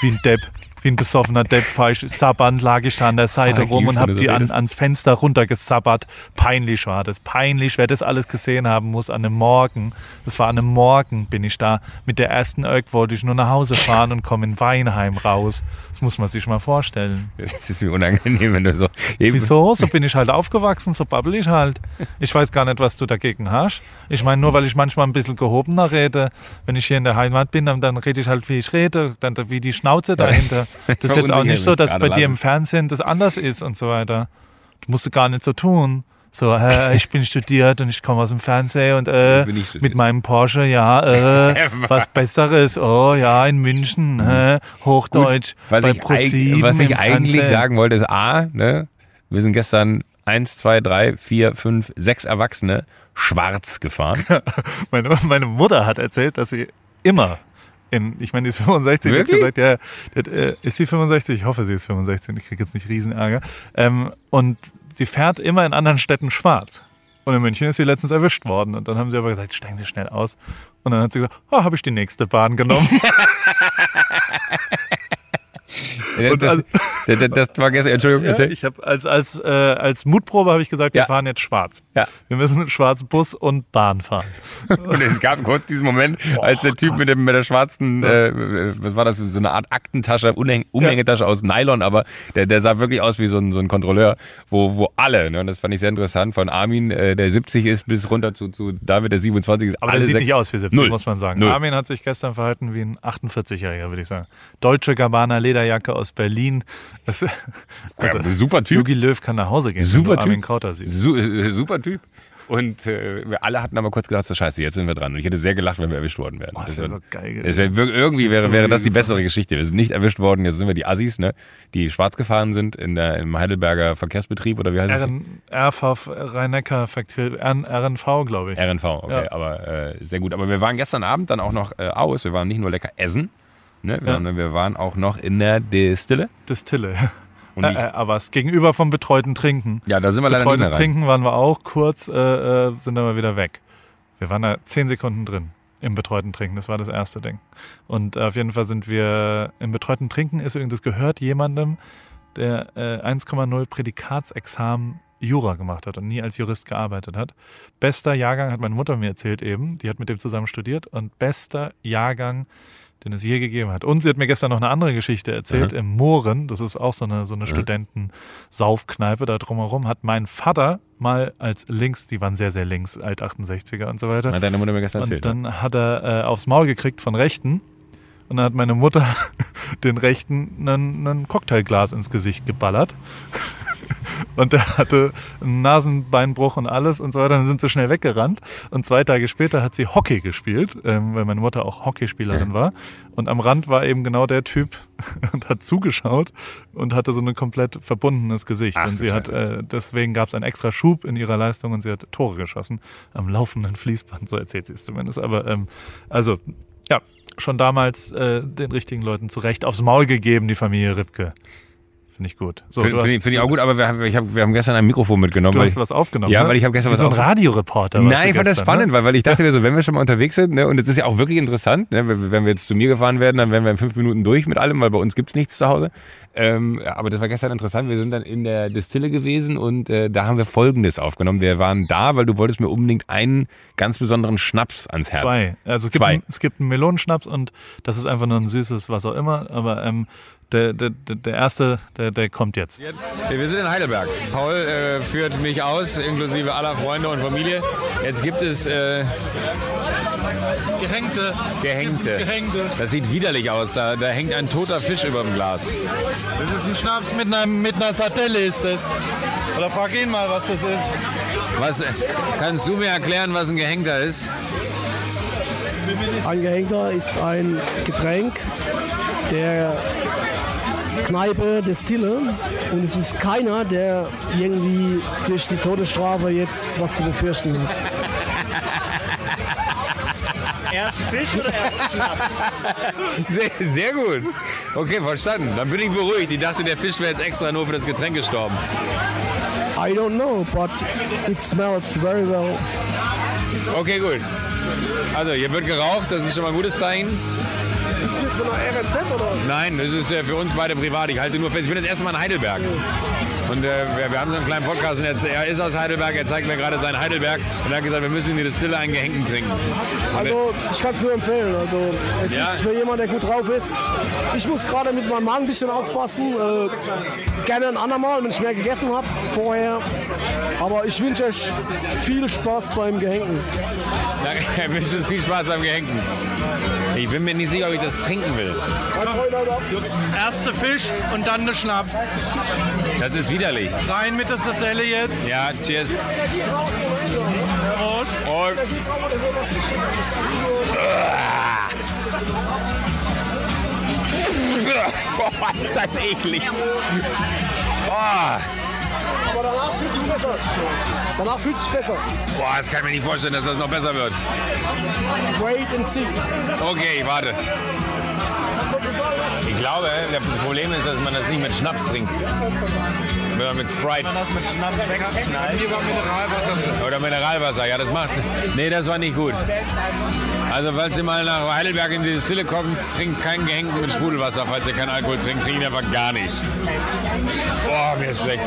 Wie ein Depp, wie ein besoffener Depp. Fahr ich, sabbernd lag ich da an der Seite Ah, rum und habe die an, ans Fenster runtergesabbert. Peinlich war das. Peinlich, wer das alles gesehen haben muss an einem Morgen. Das war an einem Morgen, bin ich da. Mit der ersten Öck wollte ich nur nach Hause fahren und komme in Weinheim raus. Das muss man sich mal vorstellen. Das ist mir unangenehm, wenn du so. Eben, Wieso? So bin ich halt aufgewachsen, so babbel ich halt. Ich weiß gar nicht, was du dagegen hast. Ich meine, nur weil ich manchmal ein bisschen gehobener rede, wenn ich hier in der Heimat bin, dann, dann rede ich halt, wie ich rede, dann wie die Schnauze dahinter. Das ist jetzt auch nicht so, dass bei dir im Fernsehen das anders ist und so weiter. Du musst du gar nicht so tun. So, äh, ich bin studiert und ich komme aus dem Fernsehen und äh, mit meinem Porsche, ja, äh, was Besseres. Oh ja, in München, äh, Hochdeutsch, Mhm. was bei ich, eig was ich eigentlich Fernsehen. sagen wollte, ist A, ne, wir sind gestern eins, zwei, drei, vier, fünf, sechs Erwachsene schwarz gefahren. Meine, meine Mutter hat erzählt, dass sie immer in, ich meine, die ist 65, die hat Wirklich? gesagt, ja, hat, äh, ist sie 65? Ich hoffe, sie ist 65, ich kriege jetzt nicht Riesenärger. Ähm, und sie fährt immer in anderen Städten schwarz. Und in München ist sie letztens erwischt worden. Und dann haben sie aber gesagt, steigen Sie schnell aus. Und dann hat sie gesagt, oh, habe ich die nächste Bahn genommen. das, das, das, das, war gestern, Entschuldigung, ja, ich habe als, als, äh, als Mutprobe habe ich gesagt, wir Ja. fahren jetzt schwarz. Ja. Wir müssen schwarz Bus und Bahn fahren. Und es gab kurz diesen Moment, als der Typ mit, dem, mit der schwarzen, äh, was war das, so eine Art Aktentasche, Umhäng, Umhängetasche aus Nylon, aber der, der sah wirklich aus wie so ein, so ein Kontrolleur, wo, wo alle, ne, und das fand ich sehr interessant, von Armin, äh, der 70 ist, bis runter zu, zu David, der 27 ist. Aber alle der sieht nicht aus wie 70, Null. muss man sagen. Null. Armin hat sich gestern verhalten wie ein 48-Jähriger, würde ich sagen. Deutsche Gabbana Lederjacke aus Berlin. Das, also, Ja, super Typ. Jogi Löw kann nach Hause gehen, Super wenn du Armin Typ. Krauter siehst. Su äh, super Typ. Und äh, wir alle hatten aber kurz gedacht, so scheiße, jetzt sind wir dran. Und ich hätte sehr gelacht, wenn wir erwischt worden wären. Oh, das wäre so geil Es gewesen. wär, irgendwie wäre, wäre das die bessere Geschichte. Wir sind nicht erwischt worden, jetzt sind wir die Assis, ne, die schwarz gefahren sind in der, im Heidelberger Verkehrsbetrieb oder wie heißt es? RN, RV, Rhein-Neckar, RNV, glaube ich. RNV, okay, Ja. aber äh, sehr gut. Aber wir waren gestern Abend dann auch noch äh, aus. Wir waren nicht nur lecker essen, ne, Ja. sondern wir waren auch noch in der Distille. Distille. Und Äh, ich, äh, aber es gegenüber vom betreuten Trinken. ja, da sind wir leider nicht Betreutes mehr rein. Trinken waren wir auch kurz, äh, äh, sind aber wieder weg. Wir waren da zehn Sekunden drin im betreuten Trinken. Das war das erste Ding. Und äh, auf jeden Fall sind wir im betreuten Trinken ist übrigens, das gehört jemandem, der äh, 1,0 Prädikatsexamen Jura gemacht hat und nie als Jurist gearbeitet hat. Bester Jahrgang, hat meine Mutter mir erzählt eben, die hat mit dem zusammen studiert und bester Jahrgang, den es je gegeben hat. Und sie hat mir gestern noch eine andere Geschichte erzählt. Im Mohren, das ist auch so eine, so eine Studenten-Saufkneipe da drumherum, hat mein Vater mal als links, die waren sehr, sehr links, alt 68er und so weiter. Hat deine Mutter mir gestern erzählt. Und ne? dann hat er äh, aufs Maul gekriegt von Rechten. Und dann hat meine Mutter den Rechten ein, Cocktailglas ins Gesicht geballert. und der hatte einen Nasenbeinbruch und alles und so weiter. Dann sind sie schnell weggerannt und zwei Tage später hat sie Hockey gespielt, ähm, weil meine Mutter auch Hockeyspielerin war. Und am Rand war eben genau der Typ und hat zugeschaut und hatte so ein komplett verbundenes Gesicht. Ach, und sie hat, äh, deswegen gab es einen extra Schub in ihrer Leistung und sie hat Tore geschossen am laufenden Fließband, so erzählt sie es zumindest. Aber ähm, also, ja, schon damals äh, den richtigen Leuten zu Recht aufs Maul gegeben, die Familie Ripke. Finde ich gut. So, Finde hast, find ich auch gut, aber wir haben, hab, wir haben gestern ein Mikrofon mitgenommen. Du hast ich, was aufgenommen. Ja, ne? weil ich habe gestern Wie was so ein Radioreporter. Nein, ich fand das gestern, spannend, Ne? weil, weil ich dachte mir so, wenn wir schon mal unterwegs sind, ne, und es ist ja auch wirklich interessant, ne, wenn wir jetzt zu mir gefahren werden, dann wären wir in fünf Minuten durch mit allem, weil bei uns gibt's nichts zu Hause. Ähm, aber das war gestern interessant. Wir sind dann in der Distille gewesen und äh, da haben wir Folgendes aufgenommen. Wir waren da, weil du wolltest mir unbedingt einen ganz besonderen Schnaps ans Herz. Zwei. Also es gibt, Zwei. Einen, es gibt einen Melonenschnaps und das ist einfach nur ein süßes, was auch immer. Aber ähm, der, der, der erste, der, der kommt jetzt. Wir sind in Heidelberg. Paul äh, führt mich aus, inklusive aller Freunde und Familie. Jetzt gibt es äh, Gehängte. Gehängte. Gehängte. Das sieht widerlich aus. Da, da hängt ein toter Fisch über dem Glas. Das ist ein Schnaps mit einer, mit einer Satelle ist das. Oder frag ihn mal, was das ist. Was, kannst du mir erklären, was ein Gehängter ist? Ein Gehängter ist ein Getränk der Kneipe Destille und es ist keiner, der irgendwie durch die Todesstrafe jetzt was zu befürchten hat. Erst Fisch oder erst Schnaps? Sehr, sehr gut. Okay, verstanden. Dann bin ich beruhigt. Ich dachte, der Fisch wäre jetzt extra nur für das Getränk gestorben. I don't know, but it smells very well. Okay, gut. Also, hier wird geraucht. Das ist schon mal ein gutes Zeichen. Ist jetzt von der RNZ oder? Nein, das ist äh, für uns beide privat. Ich halte nur fest. Ich bin das erste Mal in Heidelberg. Und äh, wir, wir haben so einen kleinen Podcast und jetzt, er ist aus Heidelberg, er zeigt mir gerade sein Heidelberg und er hat gesagt, wir müssen in die Distille einen Gehängten trinken. Also ich kann es nur empfehlen. Also es Ja. ist für jemanden, der gut drauf ist. Ich muss gerade mit meinem Magen ein bisschen aufpassen. Äh, gerne ein andermal, wenn ich mehr gegessen habe vorher. Aber ich wünsche euch viel Spaß beim Gehängten. Danke, er wünscht uns viel Spaß beim Gehängten. Ich bin mir nicht sicher, ob ich das trinken will. Erste Fisch und dann eine Schnaps. Das ist widerlich. Rein mit der Satelle jetzt. Ja, cheers. Rot. Und Boah, ist das eklig. Boah, danach fühlt es sich besser. Danach fühlt sich besser. boah, das kann ich mir nicht vorstellen, dass das noch besser wird. Wait and see. Okay, warte. Ich glaube, das Problem ist, dass man das nicht mit Schnaps trinkt. Sondern mit Sprite. Das mit Schnaps wegknallen. Oder Mineralwasser, ja, das macht's. Nee, das war nicht gut. Also, falls ihr mal nach Heidelberg in die Distille kommt, trinkt keinen Gehängten mit Sprudelwasser. Falls ihr keinen Alkohol trinkt, trinkt einfach gar nicht. Boah, mir ist schlecht.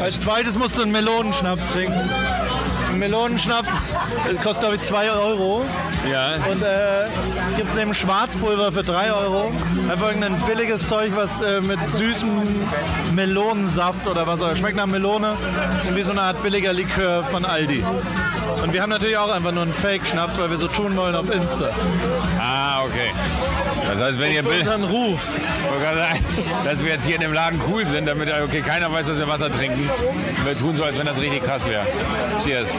Als zweites musst du einen Melonenschnaps trinken. Ein Melonenschnaps das kostet, glaube ich, 2 Euro. Ja. Und äh, gibt es neben Schwarzpulver für 3 Euro. Einfach irgendein billiges Zeug, was äh, mit süßem Melonensaft oder was auch immer. Schmeckt nach Melone. Wie so eine Art billiger Likör von Aldi. Und wir haben natürlich auch einfach nur einen Fake-Schnaps, weil wir so tun wollen auf Insta. Ah, okay. Das heißt, wenn ihr Bild, Ruf. dass wir jetzt hier in dem Laden cool sind, damit okay, keiner weiß, dass wir Wasser trinken. Wir tun so, als wenn das richtig krass wäre. Cheers.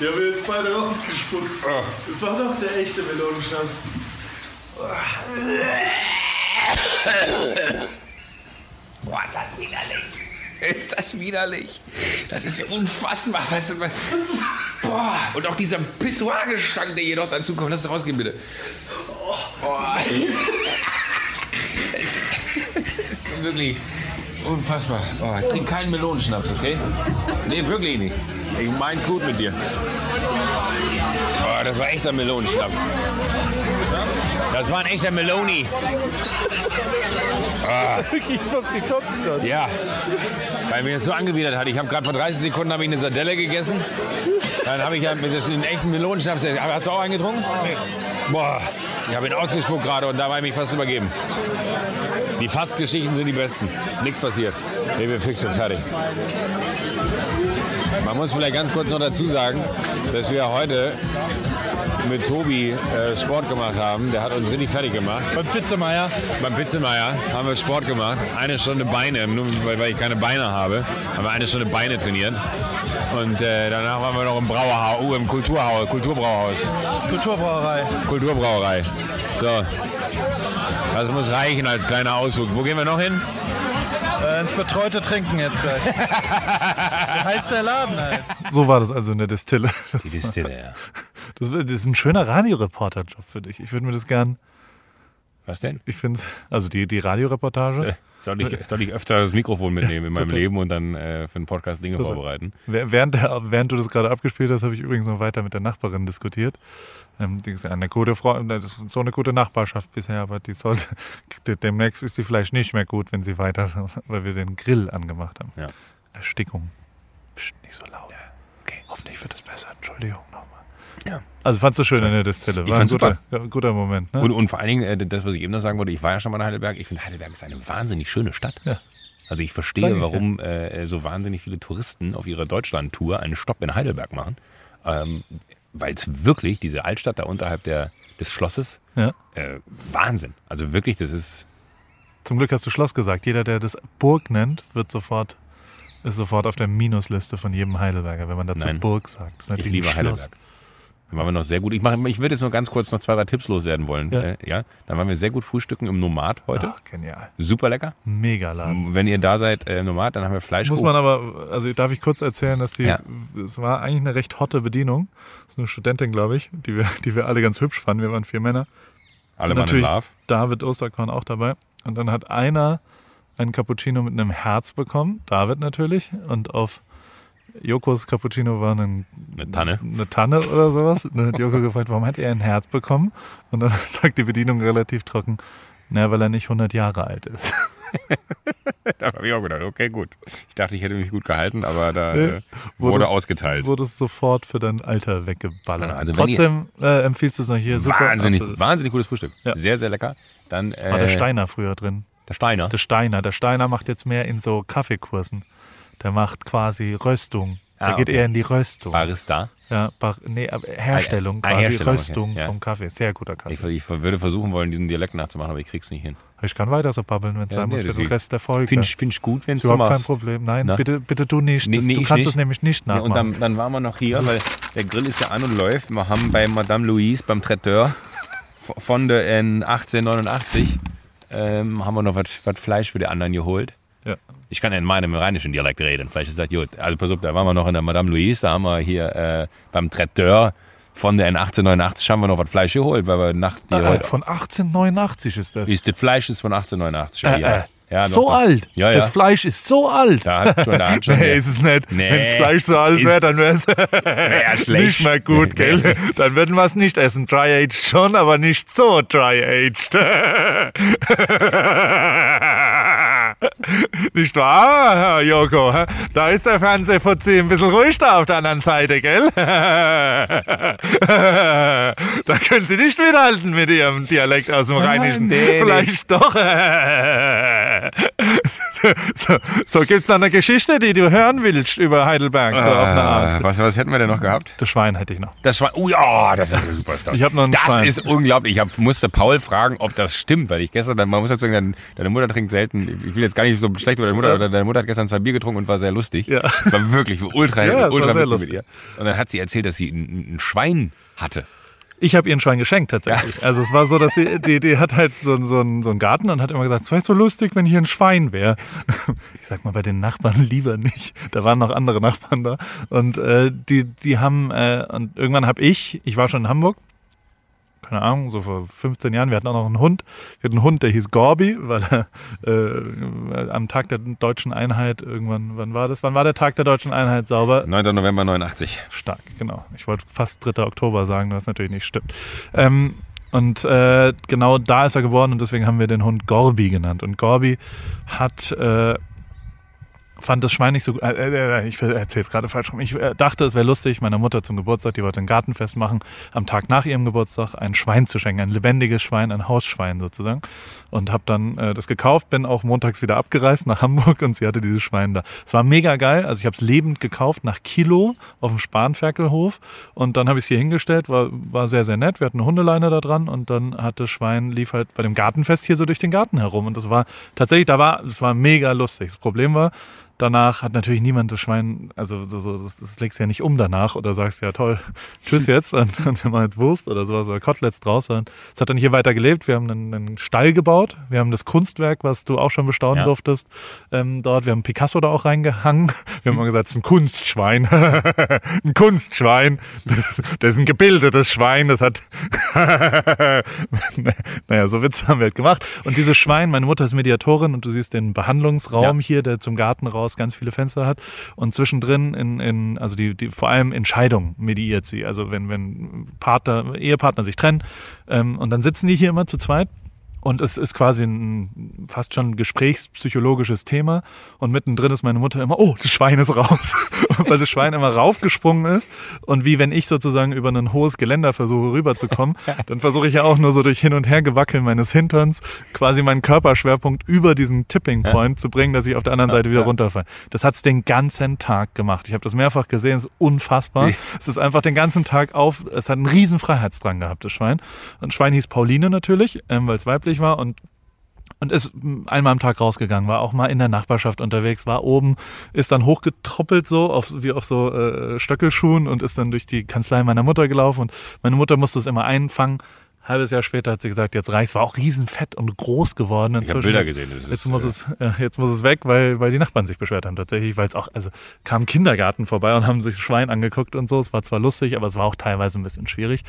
Die haben jetzt beide rausgespuckt. Das war doch der echte Melonenschnaps. Boah, ist das widerlich. Ist das widerlich? Das ist ja unfassbar. Weißt du, boah. Und auch dieser Pissoir-Gestank, der hier noch dazu kommt. Lass es rausgehen, bitte. Boah. Es ist wirklich unfassbar. Oh, trink keinen Melonenschnaps, okay? Nee, wirklich nicht. Ich mein's gut mit dir. Oh, das war echter Melonenschnaps. Das war ein echter Meloni. Wirklich fast gekotzt hat. Ja, weil mir das so angewidert hat. Ich habe gerade vor 30 Sekunden habe ich eine Sardelle gegessen. Dann habe ich ja das einen echten Melonenschnaps. Hast du auch einen getrunken? Boah, ich habe ihn ausgespuckt gerade und da war ich mich fast übergeben. Die Fastgeschichten sind die besten. Nichts passiert. Nee, wir fix und fertig. Man muss vielleicht ganz kurz noch dazu sagen, dass wir heute mit Tobi äh, Sport gemacht haben. Der hat uns richtig fertig gemacht. Beim Pizzemeier. Beim Pizzemeier haben wir Sport gemacht. Eine Stunde Beine, nur weil, weil ich keine Beine habe, haben wir eine Stunde Beine trainiert. Und äh, danach waren wir noch im Brauerhaus, uh, im Kulturhaus, Kulturbrauhaus, Kulturbrauerei. Kulturbrauerei. So, das muss reichen als kleiner Ausflug. Wo gehen wir noch hin? Ins betreute Trinken jetzt gleich. so heißt der Laden halt. So war das also in der Distille. Das, Die Distille, ja. das, das ist ein schöner Radioreporter-Job für dich. Ich würde mir das gern, Was denn? ich finde also die, die Radioreportage. Äh, Soll ich, soll ich öfter das Mikrofon mitnehmen in meinem Leben und dann äh, für einen Podcast Dinge vorbereiten? Wäh- Während, der, während du das gerade abgespielt hast, habe ich übrigens noch weiter mit der Nachbarin diskutiert. Ähm, die ist eine gute das ist so eine gute Nachbarschaft bisher, aber die sollte, demnächst ist die vielleicht nicht mehr gut, wenn sie weiter, weil wir den Grill angemacht haben. Ja. Erstickung. Psst, nicht so laut. okay. Hoffentlich wird es besser. Entschuldigung nochmal. Ja. Also fandst du schön in der Distille? Ich War ein guter, ja, guter Moment, ne? Und, und vor allen Dingen, äh, das, was ich eben noch sagen wollte, ich war ja schon mal in Heidelberg. Ich finde, Heidelberg ist eine wahnsinnig schöne Stadt. Ja. Also ich verstehe, ich, warum äh, so wahnsinnig viele Touristen auf ihrer Deutschland-Tour einen Stopp in Heidelberg machen. Ähm, Weil es wirklich, diese Altstadt da unterhalb der, des Schlosses, ja. äh, Wahnsinn. Also wirklich, das ist, Zum Glück hast du Schloss gesagt. Jeder, der das Burg nennt, wird sofort, ist sofort auf der Minusliste von jedem Heidelberger, wenn man dazu Nein. Burg sagt. Das ist ich natürlich liebe ein Schloss. Heidelberg. Dann waren wir noch sehr gut. Ich, mach, ich würde jetzt nur ganz kurz noch zwei, drei Tipps loswerden wollen. Ja. Äh, ja. Dann waren wir sehr gut frühstücken im Nomad heute. Ach, genial. Super lecker. Mega Laden. Wenn ihr da seid, äh, Nomad, dann haben wir Fleisch. Muss man aber, also darf ich kurz erzählen, dass die, Ja. es war eigentlich eine recht hotte Bedienung. Das ist eine Studentin, glaube ich, die wir, die wir alle ganz hübsch fanden. Wir waren vier Männer. alle Mann in Love. David Osterkorn auch dabei. Und dann hat einer einen Cappuccino mit einem Herz bekommen, David natürlich. Und auf Jokos Cappuccino war ein, Eine Tanne. eine Tanne oder sowas. Und dann hat Joko gefragt, warum hat er ein Herz bekommen? Und dann sagt die Bedienung relativ trocken, na, weil er nicht 100 Jahre alt ist. Da habe ich auch gedacht, okay, gut. Ich dachte, ich hätte mich gut gehalten, aber da Nee, äh, wurde Wurdest- ausgeteilt. Wurdest sofort für dein Alter weggeballert. Also Trotzdem äh, empfiehlst du es noch hier. Super. wahnsinnig, Apfel. wahnsinnig gutes Frühstück. Ja. Sehr, sehr lecker. Dann äh, War der Steiner früher drin. Der Steiner. Der Steiner. Der Steiner macht jetzt mehr in so Kaffeekursen. Der macht quasi Röstung. Der Ah, geht okay. eher in die Röstung. Barista. Ja, Bar nee, aber Herstellung, Ah, quasi Herstellung, okay. Röstung Ja. vom Kaffee. Sehr guter Kaffee. Ich, ich würde versuchen wollen, diesen Dialekt nachzumachen, aber ich krieg's nicht hin. Ich kann weiter so babbeln, wenn es Ja, sein nee, muss für das den Rest der Folge. Finde ich, find ich gut, wenn du so überhaupt kein machst. Problem. Nein, Na? bitte, bitte du nicht. Nee, Das, nee, du kannst es nämlich nicht nachmachen. und dann, dann waren wir noch hier, weil der Grill ist ja an und läuft. Wir haben bei Madame Louise, beim Traiteur von der in 1889, ähm, haben wir noch was was Fleisch für die anderen geholt. ja. Ich kann ja in meinem rheinischen Dialekt reden. Vielleicht ist das gut. Also pass auf, da waren wir noch in der Madame Louise, da haben wir hier äh, beim Traiteur von der in 1889 haben wir noch was Fleisch geholt, weil wir nach die äh, von 1889 ist das. ist das Fleisch ist von 1889. Äh, ja. äh, Ja, so doch, alt. Ja. Das Fleisch ist so alt. Da hat schon, da hat schon nee, ist es nicht. Nee. Wenn das Fleisch so alt wäre, dann wäre es Wär nicht mehr gut, gell? Dann würden wir es nicht essen. Dry-aged schon, aber nicht so dry-aged. nicht wahr, Herr Joko? Da ist der Fernsehfuzzi ein bisschen ruhig da auf der anderen Seite, gell? da können Sie nicht mithalten mit Ihrem Dialekt aus dem Rheinischen. nee, nee. Vielleicht doch. So so, gibt es noch eine Geschichte, die du hören willst über Heidelberg, so auf eine Art. Äh, was, was hätten wir denn noch gehabt? Das Schwein hätte ich noch. Das Schwein. Oh ja, das ist eine super Story. Ich hab noch ein Das Schwein. ist unglaublich. Ich hab, musste Paul fragen, ob das stimmt, weil ich gestern, man muss dazu sagen, dein- deine Mutter trinkt selten. Ich will jetzt gar nicht so schlecht über deine Mutter, aber deine Mutter hat gestern zwei Bier getrunken und war sehr lustig. Ja. War wirklich ultra, Ja, war ultra lustig. mit ihr. Und dann hat sie erzählt, dass sie ein, ein Schwein hatte. Ich habe ihr ein Schwein geschenkt tatsächlich. Also es war so, dass sie, die, die hat halt so, so, einen, so einen Garten und hat immer gesagt, es wäre so lustig, wenn hier ein Schwein wäre. Ich sag mal, bei den Nachbarn lieber nicht. Da waren noch andere Nachbarn da. Und äh, die, die haben, äh, und irgendwann habe ich, ich war schon in Hamburg, keine Ahnung, so vor 15 Jahren, wir hatten auch noch einen Hund. Wir hatten einen Hund, der hieß Gorbi, weil er äh, am Tag der deutschen Einheit irgendwann, wann war das? Wann war der Tag der deutschen Einheit sauber? 9. November 89. Stark, genau. Ich wollte fast 3. Oktober sagen, was natürlich nicht stimmt. Ähm, und äh, genau da ist er geworden und deswegen haben wir den Hund Gorbi genannt. Und Gorbi hat äh, fand das Schwein nicht so gut. Äh, äh, äh, ich erzähle es gerade falsch rum. Ich äh, dachte, es wäre lustig, meiner Mutter zum Geburtstag, die wollte ein Gartenfest machen, am Tag nach ihrem Geburtstag ein Schwein zu schenken, ein lebendiges Schwein, ein Hausschwein sozusagen. Und habe dann äh, das gekauft, bin auch montags wieder abgereist nach Hamburg und sie hatte dieses Schwein da. Es war mega geil. Also ich habe es lebend gekauft nach Kilo auf dem Spanferkelhof und dann habe ich es hier hingestellt. War, war sehr, sehr nett. Wir hatten eine Hundeleine da dran und dann hat das Schwein lief halt bei dem Gartenfest hier so durch den Garten herum. Und das war tatsächlich, da war, es war mega lustig. Das Problem war, danach hat natürlich niemand das Schwein, also so, so, das, das legst du ja nicht um danach oder sagst ja toll, tschüss jetzt und, und wir machen jetzt Wurst oder sowas oder Koteletts draus. sondern Es hat dann hier weiter gelebt. Wir haben einen, einen Stall gebaut. Wir haben das Kunstwerk, was du auch schon bestaunen Ja. durftest, ähm, dort. Wir haben Picasso da auch reingehangen. Wir haben mal gesagt, es ist ein Kunstschwein. ein Kunstschwein. Das, das ist ein gebildetes Schwein. Das hat naja, so Witze haben wir halt gemacht. Und dieses Schwein, meine Mutter ist Mediatorin und du siehst den Behandlungsraum Ja. hier, der zum Garten raus ganz viele Fenster hat. Und zwischendrin in, in also die, die vor allem Entscheidungen mediiert sie. Also wenn, wenn Partner, Ehepartner sich trennen, ähm, und dann sitzen die hier immer zu zweit. Und es ist quasi ein fast schon gesprächspsychologisches Thema. Und mittendrin ist meine Mutter immer, oh, das Schwein ist raus. Weil das Schwein immer raufgesprungen ist. Und wie wenn ich sozusagen über ein hohes Geländer versuche rüberzukommen, dann versuche ich ja auch nur so durch Hin- und Hergewackeln meines Hinterns quasi meinen Körperschwerpunkt über diesen Tipping Point zu bringen, dass ich auf der anderen Seite wieder runterfalle. Das hat's den ganzen Tag gemacht. Ich habe das mehrfach gesehen, es ist unfassbar. Es ist einfach den ganzen Tag auf, es hat einen riesen Freiheitsdrang gehabt, das Schwein. Und das Schwein hieß Pauline natürlich, ähm, weil es weiblich war und und ist m, einmal am Tag rausgegangen, war auch mal in der Nachbarschaft unterwegs, war oben, ist dann hochgetroppelt so, auf, wie auf so äh, Stöckelschuhen und ist dann durch die Kanzlei meiner Mutter gelaufen und meine Mutter musste es immer einfangen. Halbes Jahr später hat sie gesagt, jetzt reicht's. War auch riesenfett und groß geworden. Ich habe inzwischen. Bilder gesehen. Das Jetzt ist, muss, äh, es, äh, jetzt muss es weg, weil, weil die Nachbarn sich beschwert haben tatsächlich, weil es auch, also kam Kindergarten vorbei und haben sich Schwein angeguckt und so. Es war zwar lustig, aber es war auch teilweise ein bisschen schwierig.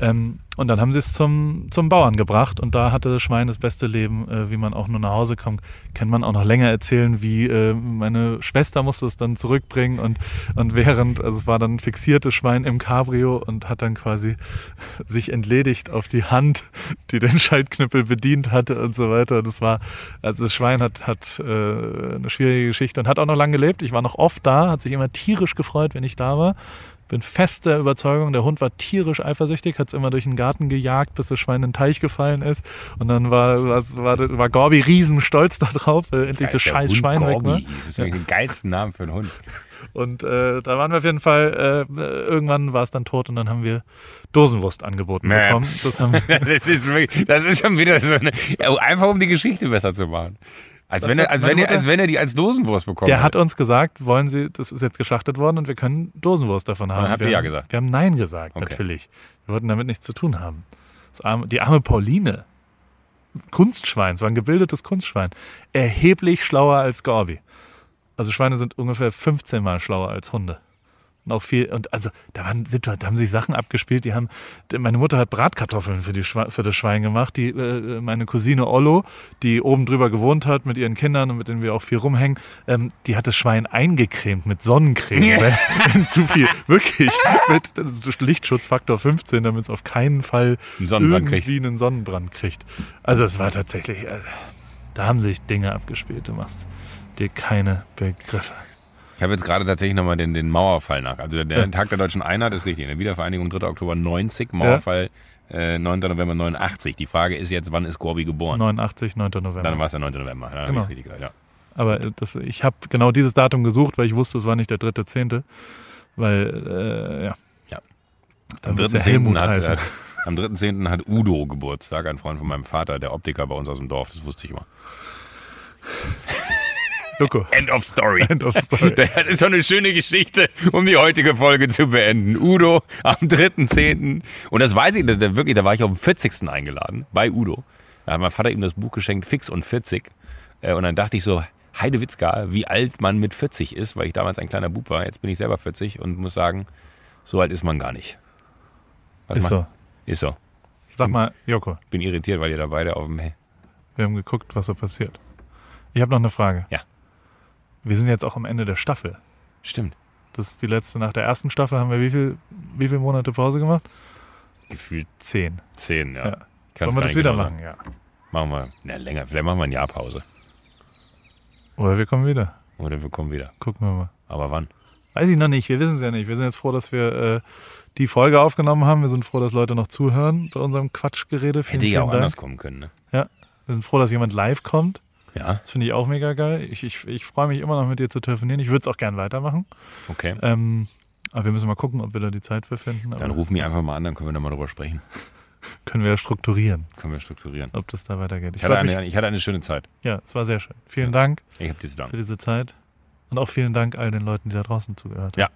Ähm, und dann haben sie es zum, zum Bauern gebracht und da hatte das Schwein das beste Leben, äh, wie man auch nur nach Hause kommt. Kann man auch noch länger erzählen, wie äh, meine Schwester musste es dann zurückbringen und, und während, also es war dann ein fixiertes Schwein im Cabrio und hat dann quasi sich entledigt auf die Hand, die den Schaltknüppel bedient hatte und so weiter. Das war, also das Schwein hat, hat äh, eine schwierige Geschichte und hat auch noch lange gelebt. Ich war noch oft da, hat sich immer tierisch gefreut, wenn ich da war. Bin fest der Überzeugung, der Hund war tierisch eifersüchtig, hat es immer durch den Garten gejagt, bis das Schwein in den Teich gefallen ist. Und dann war, war, war, war Gorbi riesen stolz darauf, weil endlich das scheiß Schwein weg war. Gorbi. Das ist wirklich den geilsten Namen für einen Hund. Und äh, da waren wir auf jeden Fall, äh, irgendwann war es dann tot und dann haben wir Dosenwurst angeboten Mäh. bekommen. Das Das ist, wirklich, das ist schon wieder so eine, einfach um die Geschichte besser zu machen. Als Das wenn, er, als, wenn er, als wenn er die als Dosenwurst bekommen der hat uns gesagt, wollen Sie, das ist jetzt geschlachtet worden und wir können Dosenwurst davon haben. dann habt wir ihr ja haben, gesagt. Wir haben Nein gesagt, Okay. natürlich. Wir wollten damit nichts zu tun haben. Arme, die arme Pauline, Kunstschwein, es war ein gebildetes Kunstschwein, erheblich schlauer als Gorbi. Also Schweine sind ungefähr 15 Mal schlauer als Hunde. Und auch viel, und also da waren da haben sich Sachen abgespielt, die haben, meine Mutter hat Bratkartoffeln für, die für das Schwein gemacht, die, äh, meine Cousine Ollo, die oben drüber gewohnt hat mit ihren Kindern und mit denen wir auch viel rumhängen, ähm, die hat das Schwein eingecremt mit Sonnencreme, wenn, wenn zu viel, wirklich, mit Lichtschutzfaktor 15, damit es auf keinen Fall Einen Sonnenbrand kriegt. irgendwie einen Sonnenbrand kriegt. Also es war tatsächlich, also, da haben sich Dinge abgespielt, du machst dir keine Begriffe. Ich habe jetzt gerade tatsächlich nochmal den, den Mauerfall nach. Also der Ja. Tag der Deutschen Einheit ist richtig. Eine Wiedervereinigung 3. Oktober 90, Mauerfall äh, 9. November 89. Die Frage ist jetzt, wann ist Gorbi geboren? 89, 9. November. Dann war es der 9. November. Dann Genau. richtig gesagt, ja. Aber das, ich habe genau dieses Datum gesucht, weil ich wusste, es war nicht der dritte Zehnte. Weil, äh, ja. Ja. Dann ja 3.10. Helmut hat, heißen. hat, am 3.10. hat Udo Geburtstag, ein Freund von meinem Vater, der Optiker bei uns aus dem Dorf. Das wusste ich immer. Loco. End of Story. End of story. Das ist so eine schöne Geschichte, um die heutige Folge zu beenden. Udo am 3.10. Und das weiß ich, da, wirklich, da war ich auf dem 40. eingeladen, bei Udo. Da hat mein Vater ihm das Buch geschenkt, Fix und 40. Äh, Und dann dachte ich so, Heidewitzka, wie alt man mit 40 ist, weil ich damals ein kleiner Bub war. Jetzt bin ich selber 40 und muss sagen, so alt ist man gar nicht. Was Ist man- so. Ist so. Sag mal, Joko, Bin irritiert, weil ihr da beide auf dem... wir haben geguckt, was so passiert. Ich habe noch eine Frage. Ja. Wir sind jetzt auch am Ende der Staffel. Stimmt. Das ist die letzte. Nach der ersten Staffel haben wir wie viel, wie viele Monate Pause gemacht? Gefühlt Zehn. 10, ja. Ja. Wollen wir das wieder genau machen? sagen. Ja. Machen wir, na länger, vielleicht machen wir ein Jahr Pause. Oder wir kommen wieder. Oder wir kommen wieder. Gucken wir mal. Aber wann? Weiß ich noch nicht, wir wissen es ja nicht. Wir sind jetzt froh, dass wir äh, die Folge aufgenommen haben. Wir sind froh, dass Leute noch zuhören bei unserem Quatschgerede. Vielen, Hätte ja auch Dank. anders kommen können, ne? Ja, wir sind froh, dass jemand live kommt. Ja, Das finde ich auch mega geil. Ich, ich, ich freue mich immer noch mit dir zu telefonieren. Ich würde es auch gern weitermachen. okay. Ähm, aber wir müssen mal gucken, ob wir da die Zeit für finden. Dann Aber ruf mich einfach mal an, dann können wir da mal drüber sprechen. können wir ja strukturieren, Können wir strukturieren. ob das da weitergeht. Ich Ich hatte, mich, eine, ich hatte eine schöne Zeit. ja, es war sehr schön. Vielen Dank Ich habe dir zu für danken. diese Zeit. Und auch vielen Dank all den Leuten, die da draußen zugehört haben. Ja.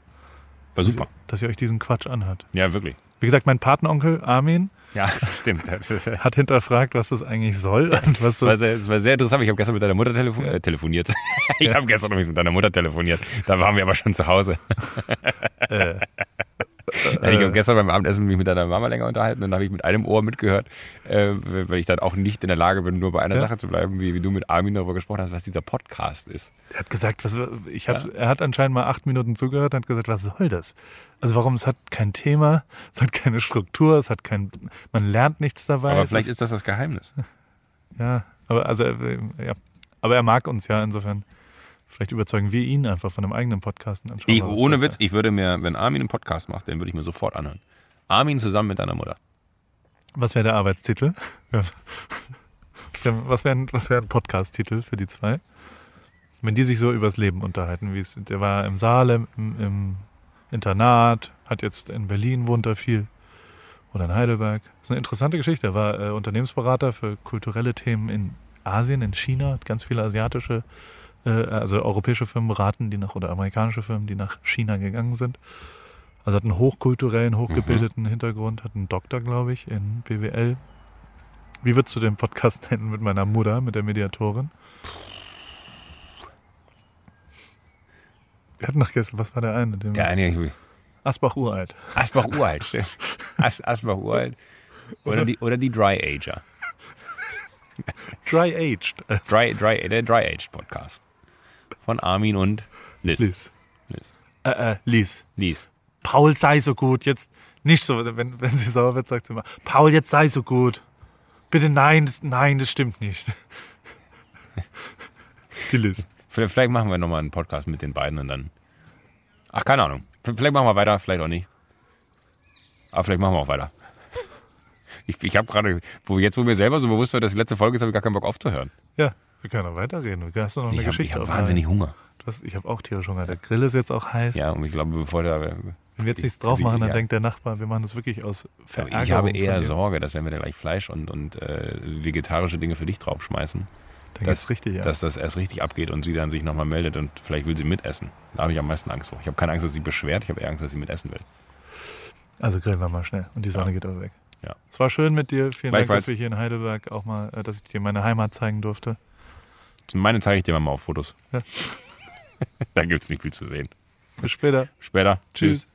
War super. Dass ihr euch diesen Quatsch anhört. Ja, wirklich. Wie gesagt, mein Patenonkel Armin Ja, stimmt. Hat hinterfragt, was das eigentlich soll und was war das. sehr, das war sehr interessant. Ich habe gestern mit deiner Mutter telefo äh, telefoniert. ich habe gestern übrigens mit deiner Mutter telefoniert. Da waren wir aber schon zu Hause. Äh, ich habe gestern beim Abendessen mich mit deiner Mama länger unterhalten und dann habe ich mit einem Ohr mitgehört, äh, weil ich dann auch nicht in der Lage bin, nur bei einer Ja. Sache zu bleiben, wie, wie du mit Armin darüber gesprochen hast, was dieser Podcast ist. er hat gesagt, was, ich hab, er hat anscheinend mal acht Minuten zugehört und hat gesagt, was soll das? Also warum? Es hat kein Thema, es hat keine Struktur, es hat kein, man lernt nichts dabei. Aber vielleicht ist das das Geheimnis. Ja, aber also äh, ja, aber er mag uns ja insofern. Vielleicht überzeugen wir ihn einfach von einem eigenen Podcast. Und Ich, ohne. Witz, ich würde mir, wenn Armin einen Podcast macht, den würde ich mir sofort anhören. Armin zusammen mit deiner Mutter. Was wäre der Arbeitstitel? Was wäre was wär, ein- Podcast-Titel für die zwei? Wenn die sich so übers Leben unterhalten, wie es, der war im Salem, im, im Internat, hat jetzt in Berlin, wohnt er viel. Oder in Heidelberg. Das ist eine interessante Geschichte. Er war äh, Unternehmensberater für kulturelle Themen in Asien, in China, hat ganz viele asiatische, also europäische Firmen beraten, die nach, oder amerikanische Firmen, die nach China gegangen sind. Also hat einen hochkulturellen, hochgebildeten Hintergrund, hat einen Doktor, glaube ich, in BWL. Wie würdest du den Podcast nennen mit meiner Mutter, mit der Mediatorin? Wir hatten noch gestern, was war der eine? Der eine, Asbach uralt. Asbach uralt, stimmt. As, Asbach uralt. Oder die, oder die Dry Ager. Dry aged. Äh, Dry, dry, der Dry Aged Podcast. Von Armin und Liz. Liz. Liz. Äh, äh, Liz. Liz. Paul sei so gut, jetzt nicht so, wenn, wenn sie sauer wird, sagt sie immer, Paul, jetzt sei so gut. Bitte nein, das, nein, das stimmt nicht. Die Liz. Vielleicht vielleicht machen wir nochmal einen Podcast mit den beiden und dann. Ach, keine Ahnung. Vielleicht machen wir weiter, vielleicht auch nicht. Aber vielleicht machen wir auch weiter. Ich, ich habe gerade, wo jetzt, wo mir selber so bewusst wird, dass die letzte Folge ist, habe ich gar keinen Bock aufzuhören. Ja, wir können noch weiterreden. Du hast noch eine Ich habe Geschichte. hab auf wahnsinnig. Hunger. Du hast, ich habe auch tierisch Hunger. Der Grill ist jetzt auch heiß. Ja, und ich glaube, bevor der. Wenn wir jetzt nichts drauf machen, dann ja. denkt der Nachbar, wir machen das wirklich aus Verärgerung. Ich habe eher. Sorge, dass wenn wir da gleich Fleisch und, und äh, vegetarische Dinge für dich draufschmeißen, Dann dass, richtig, ja. dass das erst richtig abgeht und sie dann sich nochmal meldet und vielleicht will sie mitessen. Da habe ich am meisten Angst vor. Ich habe keine Angst, dass sie beschwert, ich habe eher Angst, dass sie mitessen will. Also grillen wir mal schnell. Und die Sonne Ja. geht aber weg. Ja. Es war schön mit dir. Vielen Dank, dass wir hier in Heidelberg auch mal, äh, dass ich dir meine Heimat zeigen durfte. Meine zeige ich dir mal auf Fotos. Ja. da gibt es nicht viel zu sehen. Bis später. Später. Tschüss. Tschüss.